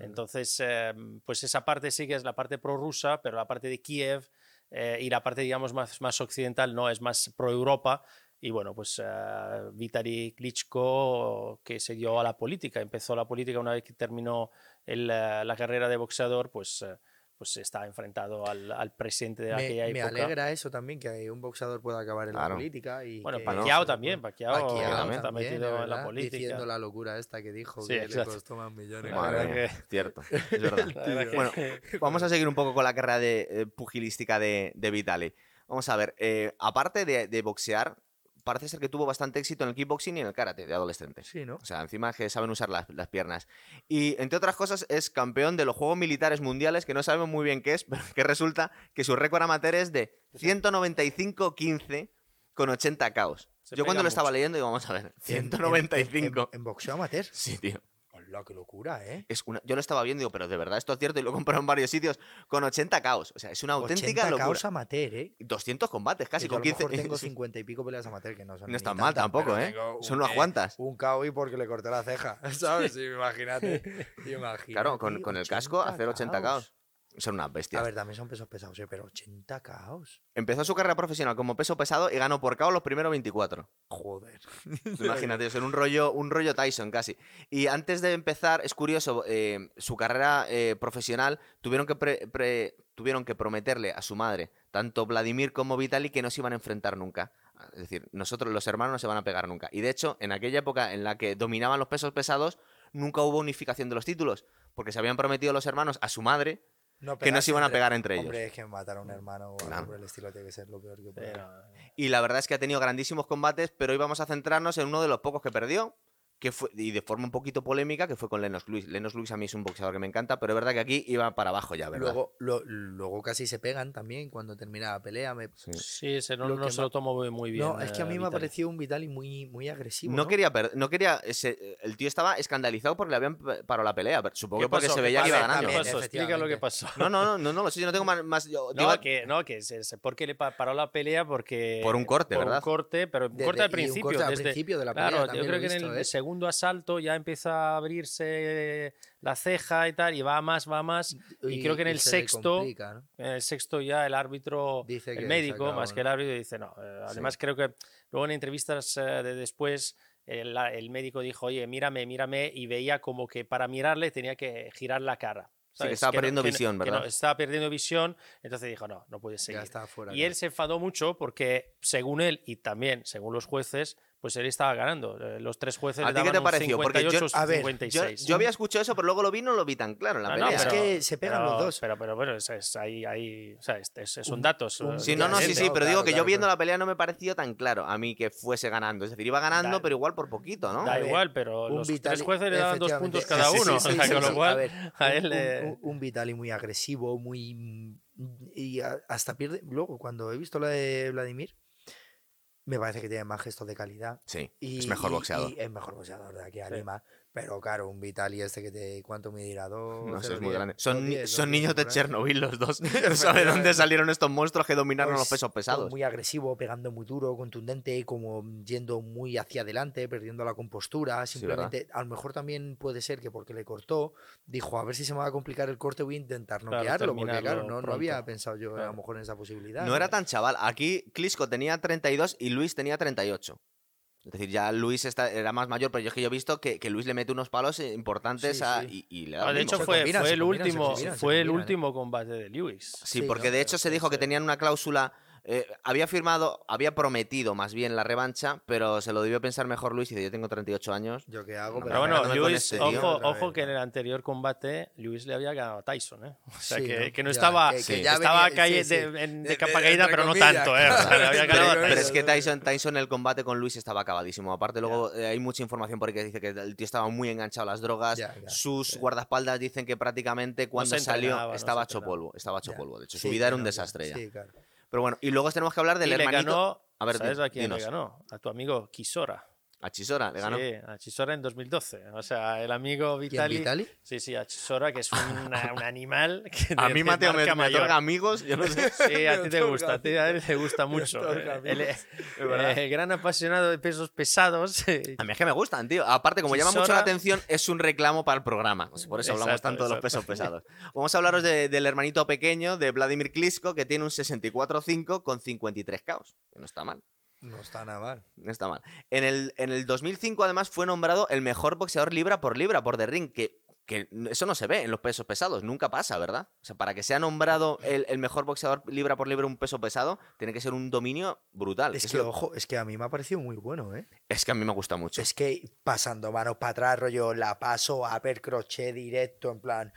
Entonces, eh, pues esa parte sí que es la parte prorrusa, pero la parte de Kiev eh, y la parte, digamos, más, más occidental no, es más pro-Europa. Y bueno, pues eh, Vitaly Klitschko, que se dio a la política, empezó la política una vez que terminó el, la carrera de boxeador, pues, pues está enfrentado al, al presidente de aquella me, me época. alegra eso también, que un boxeador pueda acabar en Claro. la política. Y Bueno, que- Pacquiao no, también, Pacquiao, Pacquiao también está también, metido en la política. Diciendo la locura esta que dijo, Sí, que le exacto. costó más millones. Madre que- cierto. Es verdad. Bueno, vamos a seguir un poco con la carrera de, eh, pugilística de, de Vitali. Vamos a ver, eh, aparte de, de boxear, parece ser que tuvo bastante éxito en el kickboxing y en el karate de adolescente. Sí, ¿no? O sea, encima que saben usar las, las piernas. Y entre otras cosas, es campeón de los Juegos Militares Mundiales, que no sabemos muy bien qué es, pero que resulta que su récord amateur es de 195-15 con 80 caos. Yo cuando lo estaba leyendo digo, vamos a ver, En- en- 195. En, en boxeo amateur. Sí, tío. Hola, qué locura, ¿eh? Es una, yo lo estaba viendo y digo, pero de verdad esto es cierto y lo he comprado en varios sitios con 80 caos. O sea, es una auténtica 80 locura. caos amateur, ¿eh? 200 combates casi con a lo 15. mejor tengo 50 y pico peleas amateur que no son No están mal tantas, tampoco, ¿eh? Son un- unas eh, cuantas. Un KO y porque le corté la ceja, ¿sabes? Sí, imagínate. imagínate Claro, con, con el casco 80 hacer 80 caos. Son unas bestias. A ver, también son pesos pesados, ¿eh? pero 80 caos. Empezó su carrera profesional como peso pesado y ganó por KO los primeros 24. Joder. Imagínate, es un rollo, un rollo Tyson casi. Y antes de empezar, es curioso, eh, su carrera eh, profesional tuvieron que, pre- pre- tuvieron que prometerle a su madre, tanto Vladimir como Vitaly, que no se iban a enfrentar nunca. Es decir, nosotros los hermanos no se van a pegar nunca. Y de hecho, en aquella época en la que dominaban los pesos pesados, nunca hubo unificación de los títulos, porque se habían prometido los hermanos a su madre que no se iban a pegar entre ellos. Hombre, es que matar a un hermano o algo por el estilo tiene que ser lo peor que puede. Pero, Y la verdad es que ha tenido grandísimos combates, pero hoy vamos a centrarnos en uno de los pocos que perdió, que fue, y de forma un poquito polémica, que fue con Lennox Lewis. Lennox Lewis a mí es un boxeador que me encanta, pero es verdad que aquí iba para abajo ya, ¿verdad? Luego, lo- luego casi se pegan también cuando termina la pelea. me- Sí. sí, se, no, Lo no se lo tomo muy- bien. no, es que a eh, mí me ha parecido un Vitali muy, muy agresivo. No, ¿no? quería, no quería, ese- el tío estaba escandalizado porque le habían parado la pelea, supongo ¿Qué que porque se ¿Qué veía que iba ganando. ¿Qué También, pasó? Explica lo que pasó. No, no, no, no, no, lo sé, yo no tengo más... más- yo- No, digo- que, no, que se, porque le pa- paró la pelea porque... Por un corte, por ¿verdad? un corte, pero un De- corte de- al principio. corte al desde- principio de la pelea, Claro, yo creo que en el ¿eh? Segundo asalto ya empieza a abrirse la ceja y tal, y va más, va más. Y, creo que en el sexto, complica, ¿no? en el sexto ya el árbitro, Dice que el médico, acabó, más ¿no? que el árbitro, dice no. Eh, Además creo que luego en entrevistas eh, de después el, el médico dijo, oye, mírame, mírame, y veía como que para mirarle tenía que girar la cara. Sí, que ¿sabes? estaba no- perdiendo no- visión, que no, ¿verdad? estaba perdiendo visión, entonces dijo, no, no puede Ya seguir. está fuera. Y él se enfadó mucho porque, según él y también según los jueces, pues él estaba ganando. Eh, Los tres jueces ¿A le ti qué te daban pareció? Porque yo- 58, a ver, Yo, 56. yo había escuchado eso, pero luego lo vi y no lo vi tan claro en la Ah, no, pelea. Es pero- que se pegan pero- los dos. Pero, pero bueno, es, es- ahí, ahí, o sea, es- es- son Un- datos. un- Sí, no, no, sí, sí, pero digo Claro, que yo viendo claro. la pelea no me pareció tan claro a mí que fuese ganando. Es decir, iba ganando, Da- pero igual por poquito, ¿no? Da igual, pero los Vitali- tres jueces le daban dos puntos cada Sí, sí, uno. sí, o sea, sí, con sí. lo cual, A ver, a un- él un, un- un Vitali muy agresivo, muy. Y hasta pierde. Luego, cuando he visto la de Vladimir, me parece que tiene más gestos de calidad. Sí, Y, es mejor y- boxeador. y es mejor boxeador de aquí a Sí. Lima. Pero claro, un Vitali este que te. ¿Cuánto me dirá? Dos, No es muy grande. Son, diez, son diez, niños de. Chernobyl los dos. No sabe dónde salieron estos monstruos que dominaron los Pues, pesos pesados. Muy agresivo, pegando muy duro, contundente, como yendo muy hacia adelante, perdiendo la compostura. Simplemente, a lo mejor también puede ser que porque le cortó, dijo, a ver si se me va a complicar el corte, voy a intentar Claro, noquearlo. porque claro, no, no había pensado yo a Claro. lo mejor en esa posibilidad. No era tan chaval. Aquí Klitschko tenía 32 y Luis tenía 38. Es decir, ya Luis está- era más mayor, pero yo es que yo he visto que, que Luis le mete unos palos importantes Sí, a- sí. y, y le da Ah, de hecho, fue, combinan, fue el combinan, último, combinan, fue el ¿eh? último combate de Lewis. Sí, Sí, porque ¿no? de hecho se dijo que tenían una cláusula. Eh, había firmado, había prometido más bien la revancha, pero se lo debió pensar mejor Luis y dice: Yo tengo 38 años. Yo qué hago, No, Pero bueno, Lewis, este tío. ojo, que en ¿no? el anterior combate Lewis le había ganado a Tyson, ¿eh? O sea, Sí, que, ¿no? que no Ya, estaba, que- que ya estaba venía- calle sí, sí. de, en- de De- capa de- caída, pero no comillas, tanto, ¿eh? O sea, le había Pero- a es que Tyson, Tyson el combate con Luis estaba acabadísimo. Aparte, luego eh, hay mucha información por ahí que dice que el tío estaba muy enganchado a las drogas. Ya, ya, Sus guardaespaldas dicen que prácticamente cuando salió estaba hecho polvo. Estaba hecho polvo. De hecho, su vida era un desastre ya. Sí, claro. Pero bueno, y luego tenemos que hablar del y le hermanito. ganó, A ver, ¿sabes di- a quién dinos. le ganó? A tu amigo Kisora. A Chisora, le ganó. Sí, a Chisora en 2012. O sea, el amigo ¿Quién, Vitali. Vitali? Sí, sí, a Chisora, que es una- un animal. Que A mí, Mateo, me, me otorga amigos. Yo no sé. Sí, a ti te gusta, a ti a él te gusta mucho. verdad. eh, gran apasionado de pesos pesados. A mí es que me gustan, tío. Aparte, como llama mucho la atención, es un reclamo para el programa. Pues por eso hablamos Exacto, tanto de los pesos pesados. Vamos a hablaros de- del hermanito pequeño de Vladimir Klitschko, que tiene un 64-5 con 53 caos. Que no está mal. No está nada mal. No está mal. En el, en el 2005, además, fue nombrado el mejor boxeador libra por libra por The Ring, que, que eso no se ve en los pesos pesados, nunca pasa, ¿verdad? O sea, para que sea nombrado el, el mejor boxeador libra por libra un peso pesado, tiene que ser un dominio brutal. Es Es que, lo- ojo, es que a mí me ha parecido muy bueno, ¿eh? Es que a mí me gusta mucho. Es que pasando manos para atrás, rollo, la paso, upper crochet directo, en plan,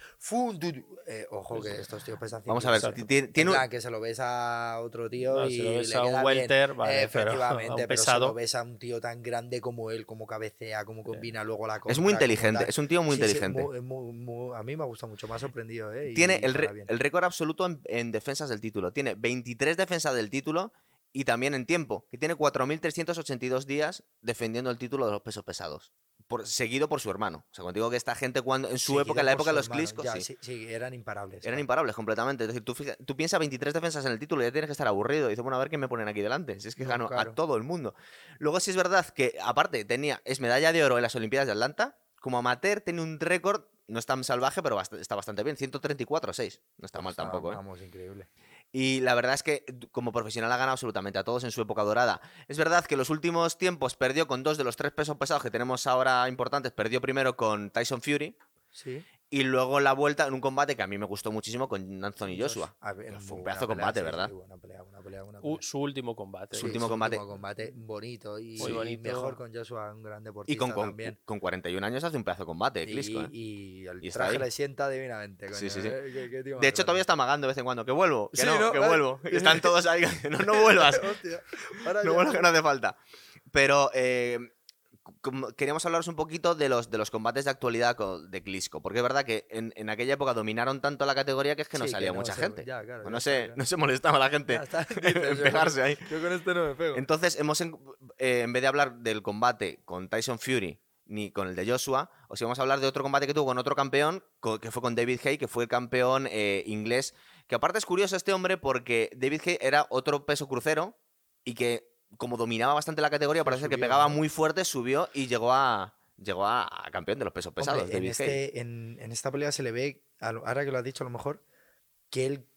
du- eh, ojo, que estos tíos pesan Vamos a ver, 100 tiene, En plan, que se lo ves a otro tío No, y se lo ves le a un queda bien. welter, vale, pero a un Efectivamente, pero, se pesado. lo ves a un tío tan grande como él, como cabecea, como combina luego la cosa. es muy inteligente, es un tío muy inteligente. a mí me ha gustado mucho, me ha sorprendido, ¿eh? Y Tiene el récord absoluto en, en defensas del título. Tiene 23 defensas del título y también en tiempo, que tiene 4.382 días defendiendo el título de los pesos pesados. Por, seguido por su hermano. O sea, cuando digo que esta gente cuando en su Seguido época, en la época de los ya, sí, sí, sí, eran imparables. eran claro. imparables completamente. Es decir, tú, fija- tú piensas 23 defensas en el título y ya tienes que estar aburrido. Y dices, bueno, a ver qué me ponen aquí delante. Si es que No, ganó claro. a todo el mundo. Luego sí es verdad que, aparte, tenía, es medalla de oro en las Olimpiadas de Atlanta. Como amateur tenía un récord no es tan salvaje, pero está bastante bien. 134-6. No está mal Está, tampoco, ¿eh? Vamos, increíble. Y la verdad es que como profesional ha ganado absolutamente a todos en su época dorada. Es verdad que en los últimos tiempos perdió con dos de los tres pesos pesados que tenemos ahora importantes. Perdió primero con Tyson Fury Sí. Y luego la vuelta en un combate que a mí me gustó muchísimo con Anthony Joshua. A ver, fue un pedazo de pelea, combate, sí, ¿verdad? sí, buena pelea, buena pelea, buena U- pelea. su último combate. Su último combate. combate bonito y, Muy y bonito. mejor con Joshua, un gran Y deportista con, con, también. con 41 años hace un pedazo de combate, Klitschko, ¿eh? Y, y el Y traje le sienta divinamente. Sí, coño, sí, sí. ¿eh? Qué- qué De hecho, todavía está amagando de vez en cuando. Que vuelvo, que Sí, no, ¿no? que Vale. vuelvo. Y están todos ahí. No, no vuelvas. Hostia, No vuelvas que no hace falta. Pero eh, queríamos hablaros un poquito de los, de los combates de actualidad de Klitschko. Porque es verdad que en, en aquella época dominaron tanto la categoría que es que no Sí, salía no mucha se- gente. ya, claro, ya no, se, no se molestaba la gente está, en pegarse ahí. Yo con este no me pego. Entonces, hemos en, eh, en vez de hablar del combate con Tyson Fury ni con el de Joshua, os íbamos a hablar de otro combate que tuvo con otro campeón, que fue con David Hay, que fue el campeón eh, inglés. Que aparte es curioso este hombre porque David Hay era otro peso crucero y que, como dominaba bastante la categoría, parece que pegaba muy fuerte, subió y llegó a. Llegó a, a campeón de los pesos pesados, Hombre, en, este, en, en esta pelea se le ve, ahora que lo has dicho a lo mejor, que él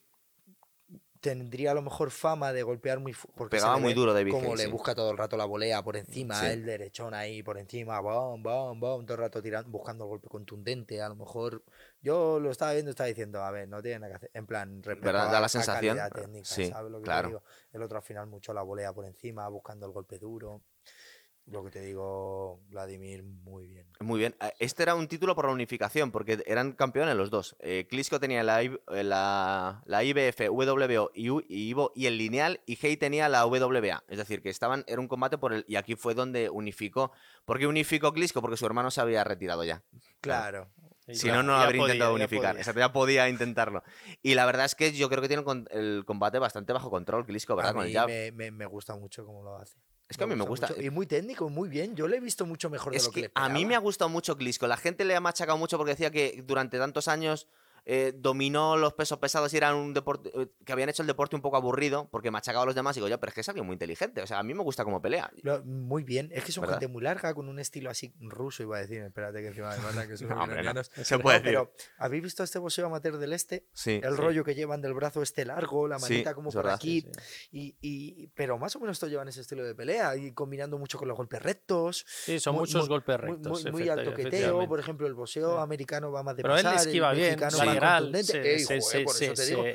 tendría a lo mejor fama de golpear muy fu- porque se Pegaba muy duro David como le sí. busca todo el rato la volea por encima, Sí. el derechón ahí por encima, bom, bom, bom, todo el rato tirando, buscando el golpe contundente, a lo mejor yo lo estaba viendo, estaba diciendo, a ver, no tiene nada que hacer, en plan, ¿Verdad? Da la sensación. técnica, Sí, ¿sabes lo que claro. digo? El otro al final mucho la volea por encima, buscando el golpe duro. Lo que te digo, Vladimir, muy bien. Muy bien. Eh, Este era un título por la unificación, porque eran campeones los dos. Eh, Klitschko tenía la, eh, la, la IBF, WBO y, U- y Ivo y el lineal, y Hay tenía la WBA. Es decir, que estaban, era un combate por el. Y aquí fue donde unificó. ¿Por qué unificó Klitschko? Porque su hermano se había retirado ya. Claro. Si ya- no, no ya habría podía, intentado ya unificar. podía. Exacto, ya podía intentarlo. Y la verdad es que yo creo que tiene el combate bastante bajo control, Klitschko, ¿verdad? A Con el jab. me, me- me gusta mucho cómo lo hace. Es que a mí me gusta. Y muy técnico, muy bien. Yo le he visto mucho mejor de Es lo que, que le a mí me ha gustado mucho Klitschko. La gente le ha machacado mucho porque decía que durante tantos años eh, dominó los pesos pesados y era un deporte eh, que habían hecho el deporte un poco aburrido porque machacaba a los demás. Y digo, ya, pero es que es alguien muy inteligente. O sea, a mí me gusta cómo pelea. Lo- muy bien. Es que son ¿Verdad? gente muy larga, con un estilo así ruso, iba a decir. Espérate que encima me mandan que son No, hombre, no. ucranianos. Se puede decir. pero ¿habéis visto este boxeo amateur del este? Sí. El sí. rollo que llevan del brazo este largo, la Sí, manita como por verdad. aquí. Sí, sí. Y, y- pero más o menos todos llevan ese estilo de pelea y combinando mucho con los golpes rectos. Sí, son Muy- muchos muy- golpes rectos. muy, muy al toqueteo, por ejemplo, el boxeo Sí. americano va más de Pero él pasar, el esquiva bien, contundente.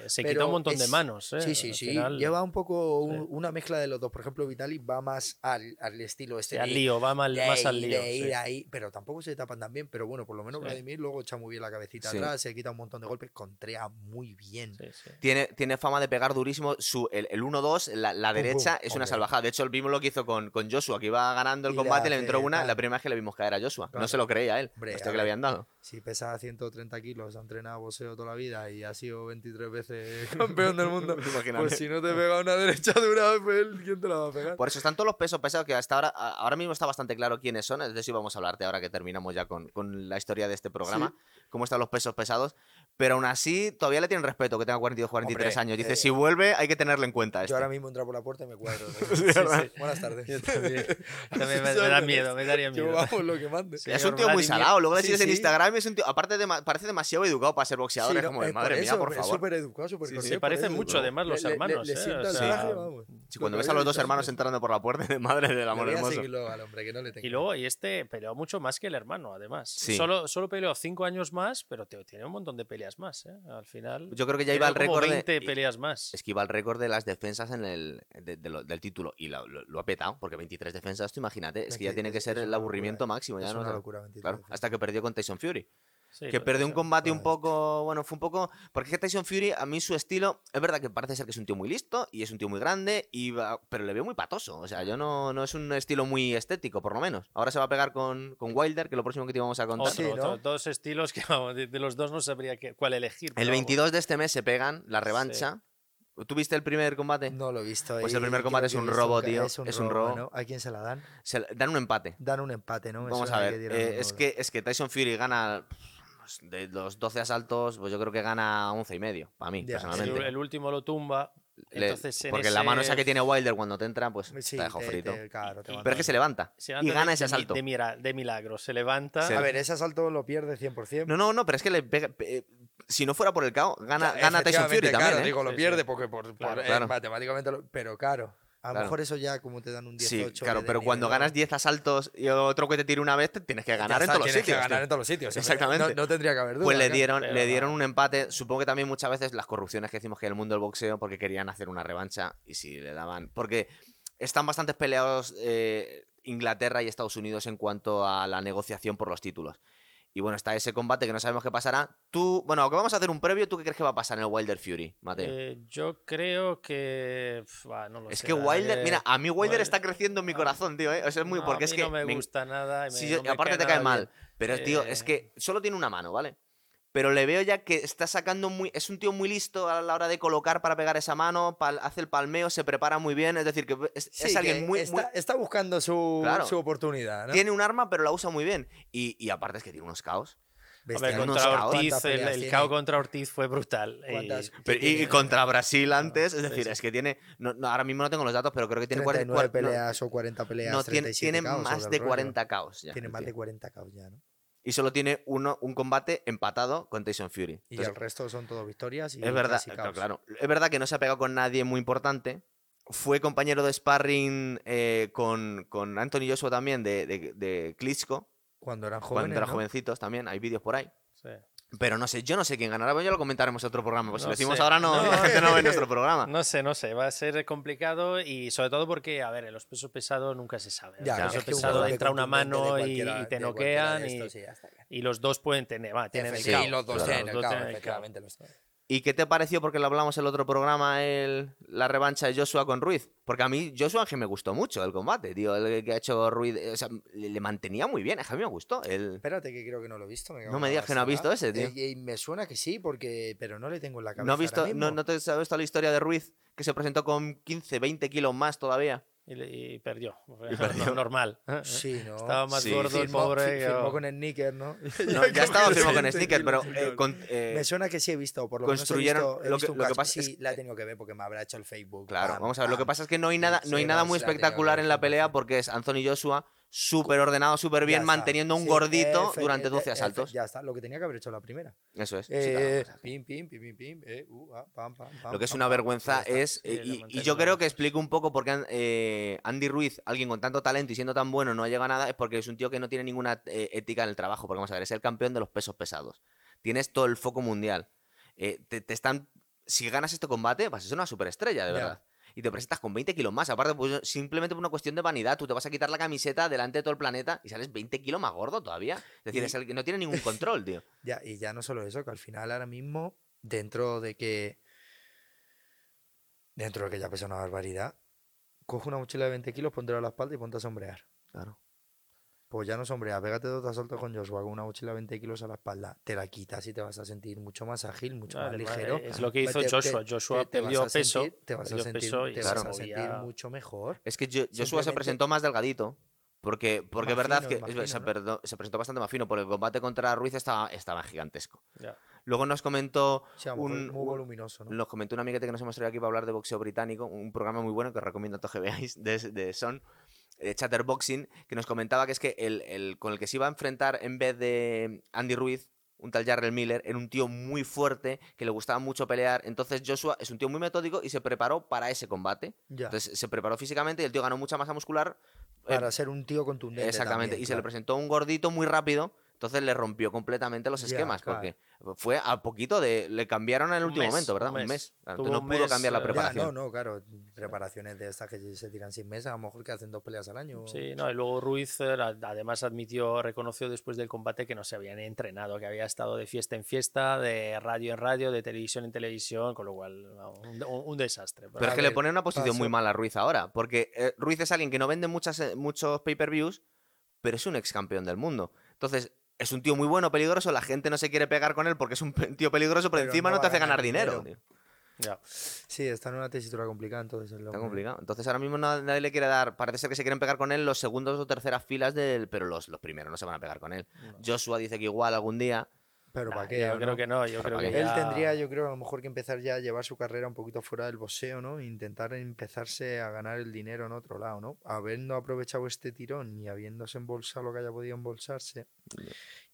se, quita un montón de manos. ¿eh? Sí, sí, sí. final, Lleva un poco un- Sí. una mezcla de los dos. Por ejemplo, Vitali va más al, al estilo este sí, al lío, va mal- de más al lío. de ir sí. ahí, pero tampoco se tapan tan bien. Pero bueno, por lo menos Sí. Vladimir luego echa muy bien la cabecita Sí. atrás, se quita un montón de golpes, contrea muy bien. Sí, sí. Tiene, tiene fama de pegar durísimo. Su, el, el 1-2, la, derecha, es una salvajada. De hecho, vimos lo que hizo con, con Joshua, que iba ganando el combate y le entró una. La primera vez que le vimos caer a Joshua. No se lo creía él. A que le habían dado. Si pesa 130 kilos, ha entrenado boxeo toda la vida y ha sido 23 veces campeón del mundo, Imagínate. pues si no te pega una derecha dura, pues él, ¿quién te la va a pegar? Por eso están todos los pesos pesados que hasta ahora, ahora mismo está bastante claro quiénes son. De eso íbamos a hablarte ahora que terminamos ya con, con la historia de este programa, cómo están los pesos pesados. Pero aún así, todavía le tienen respeto que tenga 42, 43 Hombre, años. Dice, eh, si vuelve, hay que tenerlo en cuenta. Yo Este. ahora mismo entro por la puerta y me cuadro. Buenas tardes. Yo también. También me, me da miedo, me daría Yo miedo. vamos lo que mande. Es un tío muy salado. Luego le Sí, sigues en. Instagram y es un tío, aparte de, parece demasiado educado para ser boxeador. Sí, es como, de, eh, madre mía, por es favor. súper educado, súper Sí, Se parecen mucho además los hermanos. Le, ¿eh? cuando ves a los dos hermanos entrando por la puerta, de madre del amor hermoso. Y luego, y este peleó mucho más que el hermano, además. Sí. Solo, solo peleó cinco años más, pero tiene un montón de peleas más, ¿eh? Al final. Yo creo que ya iba al récord de- 20 y- peleas más. Es que iba al récord de las defensas en el, de- de lo- del título y lo, lo- lo ha petado, porque 23 defensas, tú imagínate, es que ya tiene que ser el aburrimiento locura, máximo. Ya es no una locura. 23 Claro, hasta que perdió con Tyson Fury. Sí, que perdió un eso. combate un poco, bueno, fue un poco... Porque es que Tyson Fury, a mí su estilo, es verdad que parece ser que es un tío muy listo y es un tío muy grande, y va- pero le veo muy patoso. O sea, yo no, no es un estilo muy estético, por lo menos. Ahora se va a pegar con, con Wilder, que es lo próximo que te íbamos a contar. Otro, Sí, otro, ¿no? dos estilos que vamos, de, de los dos no sabría qué- cuál elegir. El pero vamos. 22 de este mes se pegan la revancha. ¿Tú viste el primer combate? No lo he visto. Pues el primer combate es que un robo, tío, Es un es un robo, robo. ¿no? ¿A quién se la dan? Se dan un empate. Dan un empate, ¿no? Vamos a suena ver, que dieron eh, es, que, es que Tyson Fury gana pues, de los 12 asaltos, pues yo creo que gana 11 y medio, para mí, Ya, El, personalmente. el último lo tumba. Le- Entonces, en porque la mano esa ese- que tiene Wilder cuando te entra, pues Sí, te deja te- frito. te- claro, te Y- Pero es que se levanta. Se y levanta gana de- ese de asalto. De, mira- de milagro. Se levanta. Sí. A ver, ese asalto lo pierde 100%. No, no, no, pero es que le pega. eh, si no fuera por el KO, gana, Claro, gana Tyson Fury efectivamente, también. Claro, ¿eh? digo, lo pierde porque por, por- Claro. eh, Claro. matemáticamente. lo- pero claro, a lo Claro. mejor eso ya como te dan un 18. Sí, claro, pero cuando ganas 10 asaltos y otro que te tire una vez, te tienes que ganar en todos los tienes que sitios. ganar tío. en todos los sitios. Exactamente. No, no tendría que haber duda. Pues le dieron, Pero le dieron un empate. Supongo que también muchas veces las corrupciones que decimos que el mundo del boxeo, porque querían hacer una revancha y si le daban. Porque están bastante peleados eh, Inglaterra y Estados Unidos en cuanto a la negociación por los títulos. Y bueno, está ese combate que no sabemos qué pasará. Tú, bueno, aunque vamos a hacer un previo, ¿tú qué crees que va a pasar en el Wilder Fury, Mateo? Eh, yo creo que. va, no lo es sé, que Wilder, mira, a mí Wilder Wil- está creciendo en mi corazón, tío, ¿eh? O sea, es muy, No, porque a es que no me, me- gusta nada. y Sí, me- yo- no y me aparte te nada cae mal. bien. Pero, tío, es Eh, que solo tiene una mano, ¿vale? Pero le veo ya que está sacando muy. Es un tío muy listo a la hora de colocar para pegar esa mano, pal- hace el palmeo, se prepara muy bien. Es decir, que es, Sí, es alguien que muy. está, muy- está buscando su, Claro. su oportunidad. ¿no? Tiene un arma, pero la usa muy bien. Y, y aparte es que tiene unos caos. Hombre, unos contra caos. Ortiz, ¿Cuántas el, el tiene? KO contra Ortiz fue brutal. y- y, y tiene- contra Brasil antes, es decir, sí. es que tiene. no- no, ahora mismo no tengo los datos, pero creo que tiene 39 40 no, peleas o 40 peleas. No, tiene, 37 tiene caos, más de el rollo. 40 caos ya. Tiene más de 40 caos ya, ¿no? Y solo tiene uno, un combate empatado con Tyson Fury. Y el resto son todo victorias y Es verdad, claro. Es verdad que no se ha pegado con nadie muy importante. Fue compañero de sparring eh, con, con Anthony Joshua también de, de, de Klitschko, Cuando eran cuando jóvenes, eran ¿no? jovencitos también. Hay vídeos por ahí. Sí. Pero no sé, yo no sé quién ganará. Bueno, ya lo comentaremos en otro programa. Pues si lo decimos sé. ahora, no, No. la gente no ve nuestro programa. No sé, no sé, va a ser complicado y sobre todo porque, a ver, en los pesos pesados nunca se sabe. En Ya, los es pesos pesados entra una mano y, te noquean y, sí, los dos pueden tener, va, tienen el Sí, los dos claro, tienen los dos los dos. ¿Y qué te pareció? Porque lo hablamos el otro programa, el, la revancha de Joshua con Ruiz. Porque a mí Joshua que me gustó mucho el combate, tío. El que ha hecho Ruiz. O sea, le mantenía muy bien. Es que a mí me gustó. El... Espérate, que creo que no lo he visto. No me digas que no has visto ese, tío. Eh, y me suena que sí, porque pero no le tengo en la cabeza. ¿No has visto, ahora no, no te has visto la historia de Ruiz? Que se presentó con 15, 20 kilos más todavía. Y, perdió. Y perdió. Normal. Sí, ¿no? Estaba más Sí. gordo el Firmó- pobre. fi- que- firmó con el Snicker, ¿no? No, ya estaba firmado con 20 Snicker, pero eh, con- eh, Me suena que sí he visto, por lo construyeron- menos he visto, he lo visto que- un lo que pasa es Sí, la he tenido que ver porque me habrá hecho el Facebook. Claro, Pam, vamos a ver. Lo que pasa es que no hay nada, no hay Sí, nada muy que espectacular en la 100%. pelea porque es Anthony Joshua súper ordenado, súper bien, manteniendo un Sí, gordito durante efe- 12 efe- asaltos. Ya está, lo que tenía que haber hecho la primera. Eso es. Eh, pim, pim, pim, pim, pim, eh, uh, ah, pam, Lo que es una vergüenza es, eh, y, yo creo que explico un poco por qué eh, Andy Ruiz, alguien con tanto talento y siendo tan bueno, no llega a nada, es porque es un tío que no tiene ninguna eh, ética en el trabajo. Porque vamos a ver, es el campeón de los pesos pesados. Tienes todo el foco mundial. Eh, te, te están. Si ganas este combate, vas a ser una superestrella, de verdad. Y te presentas con 20 kilos más. Aparte, pues simplemente por una cuestión de vanidad. Tú te vas a quitar la camiseta delante de todo el planeta y sales 20 kilos más gordo todavía. Es decir, Y- es el que no tiene ningún control, tío. Ya, y ya no solo eso, que al final ahora mismo, dentro de que. Dentro de que ya pesa una barbaridad, coge una mochila de 20 kilos, póntela a la espalda y ponte a sombrear. Claro. Pues ya no sombrea, pégate dos asaltos con Joshua con una mochila de 20 kilos a la espalda, te la quitas y te vas a sentir mucho más ágil, mucho más Vale, ligero. Es lo que hizo Te- te- Joshua. Joshua te- te vas perdió a peso. sentir- te vas a sentir, peso y te se vas a movía- sentir mucho mejor. Es que Jo- Joshua se presentó más delgadito. Porque, porque verdad fino, que se, ¿no? perdo- se presentó bastante más fino, porque el combate contra Ruiz estaba, estaba gigantesco. Luego nos comentó, Sí, un- muy voluminoso, ¿no? nos comentó un amiguete que nos hemos traído aquí para hablar de boxeo británico, un programa muy bueno que os recomiendo a todos que veáis, de, de Son, de Chatterboxing, que nos comentaba que es que el, el con el que se iba a enfrentar en vez de Andy Ruiz, un tal Jarrell Miller, era un tío muy fuerte, que le gustaba mucho pelear. Entonces Joshua es un tío muy metódico y se preparó para ese combate. Ya, Entonces se preparó físicamente y el tío ganó mucha masa muscular. eh, para ser un tío contundente. Exactamente, también, y se le presentó un gordito muy rápido, entonces le rompió completamente los esquemas, claro. porque fue a poquito de... Le cambiaron en el Un último mes, momento, ¿verdad? un Un mes. Claro, entonces no un pudo mes, cambiar la eh, ya, preparación. no, no, claro. Preparaciones de estas que se tiran sin meses, a lo mejor que hacen dos peleas al año. Sí, no, y luego Ruiz eh, además admitió, reconoció después del combate que no se habían entrenado, que había estado de fiesta en fiesta, de radio en radio, de televisión en televisión, con lo cual un, un- un desastre. Pero es A que le pone en una posición muy mala a Ruiz ahora, porque eh, Ruiz es alguien que no vende muchas, eh, muchos pay-per-views, pero es un ex campeón del mundo. Entonces, es un tío muy bueno, peligroso, la gente no se quiere pegar con él porque es un tío peligroso, pero, Pero encima no no, te hace ganar dinero. dinero. tío. Ya. Sí, está en una tesitura complicada, entonces. el Está complicado. Entonces ahora mismo na- nadie le quiere dar. Parece ser que se quieren pegar con él los segundos o terceras filas del. Pero los, los primeros no se van a pegar con él. No. Joshua dice que igual algún día. Pero Nah, ¿para qué? Yo ¿O creo no? que no, yo creo ¿para que? Él ya- tendría, yo creo, a lo mejor que empezar ya a llevar su carrera un poquito fuera del boxeo, ¿no? Intentar empezarse a ganar el dinero en otro lado, ¿no? Habiendo aprovechado este tirón y habiéndose embolsado lo que haya podido embolsarse,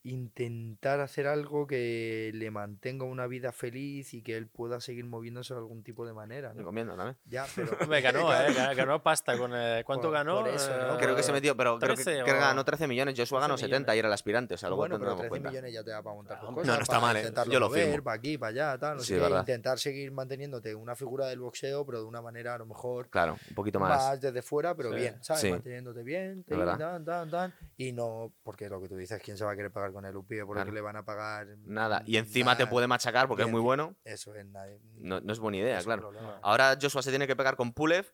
intentar hacer algo que le mantenga una vida feliz y que él pueda seguir moviéndose de algún tipo de manera, ¿no? Recomiendo también. Ya, pero... Hombre, ganó, ¿eh? Ganó, pasta con... eh, ¿Cuánto Por- ganó? por eso, ¿no? Creo que se metió, pero que, 13 creo que o- ganó 13 millones. Joshua ganó 13 70 y era el aspirante. O sea, luego bueno, pero tendremos 13 cuenta. millones ya te da para montar tus No, cosas. no está mal, ¿eh? Yo lo firmo. para aquí, para allá, tal, no Sí, sé es qué, verdad. intentar seguir manteniéndote una figura del boxeo, pero de una manera a lo mejor Claro, un poquito más, más. desde fuera, pero Sí. bien, ¿sabes? Sí. Manteniéndote bien, tan, tan, tan, y no, porque lo que tú dices, ¿quién se va a querer pagar con el UPI? Porque Claro. le van a pagar Nada. Y encima te puede machacar porque es muy bueno. Eso es nada. No, no es buena idea, es un claro. Ahora Joshua se tiene que pegar con Pulev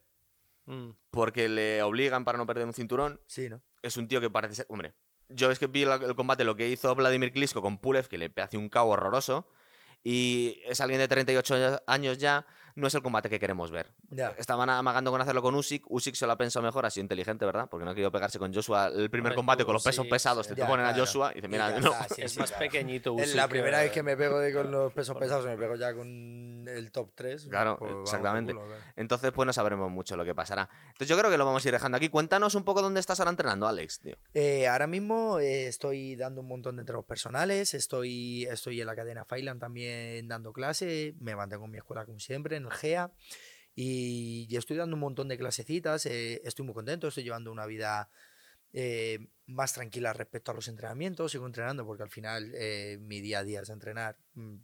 mm. porque le obligan para no perder un cinturón. Sí, ¿no? Es un tío que parece ser. Hombre, yo es que vi el combate, lo que hizo Vladimir Klitschko con Pulev, que le hace un cabo horroroso. Y es alguien de 38 años ya. No es el combate que queremos ver. Ya. Estaban amagando con hacerlo con Usyk. Usyk se lo ha pensado mejor, ha sido inteligente, ¿verdad? Porque no ha querido pegarse con Joshua el primer combate tú, con los pesos sí, pesados. sí. Te Ya, ponen a. Joshua y dices, Y mira, ya no. está, sí, es sí, más claro. pequeñito. Es la Usyk, primera vez que me pego de con los pesos pesados, me pego ya con el top 3. Claro, exactamente. Entonces, pues no sabremos mucho lo que pasará. Entonces, yo creo que lo vamos a ir dejando aquí. Cuéntanos un poco dónde estás ahora entrenando, Alex, tío. Eh, ahora mismo eh, estoy dando un montón de entrenos personales, estoy, estoy en la cadena Failand también dando clase, me mantengo en mi escuela como siempre, en el GEA, y, y estoy dando un montón de clasecitas, eh, estoy muy contento, estoy llevando una vida eh, más tranquila respecto a los entrenamientos, sigo entrenando porque al final eh, mi día a día es entrenar mm,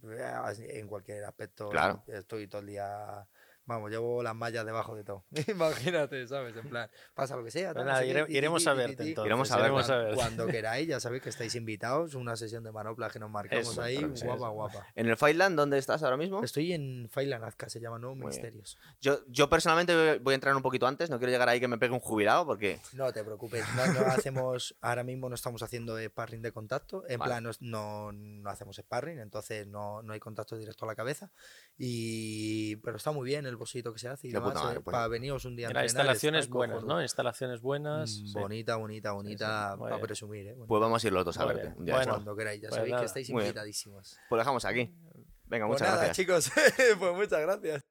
en cualquier aspecto, Claro. estoy todo el día... Vamos, llevo las mallas debajo de todo. Imagínate, ¿sabes? En plan, pasa lo que sea. Pues tal, nada, ire- iremos a verte entonces. Iremos a iremos verte. a ver. Cuando queráis, ya sabéis que estáis invitados. Una sesión de manoplas que nos marcamos Eso, ahí. guapa, eso. guapa. En el Fightland, ¿dónde estás ahora mismo? Estoy en Failan Azca, se llama Nuevos. Ministerios. Yo, yo personalmente voy a entrar un poquito antes. No quiero llegar ahí que me pegue un jubilado porque. No te preocupes, no, no hacemos, ahora mismo no estamos haciendo sparring de contacto, en Vale. plan no, no hacemos sparring, entonces no, no hay contacto directo a la cabeza, y pero está muy bien el bolsito que se hace y demás, madre, eh, pues. para veniros un día entrenar, instalaciones buenas. ¿no? Instalaciones buenas. Mm, sí. Bonita, bonita, bonita, para presumir, ¿eh? Bonita. Pues vamos a ir los dos a Muy verte. Bueno. Cuando queráis, ya pues sabéis nada. que estáis invitadísimos. Pues dejamos aquí. Venga, Pues muchas nada, gracias. chicos, pues muchas gracias.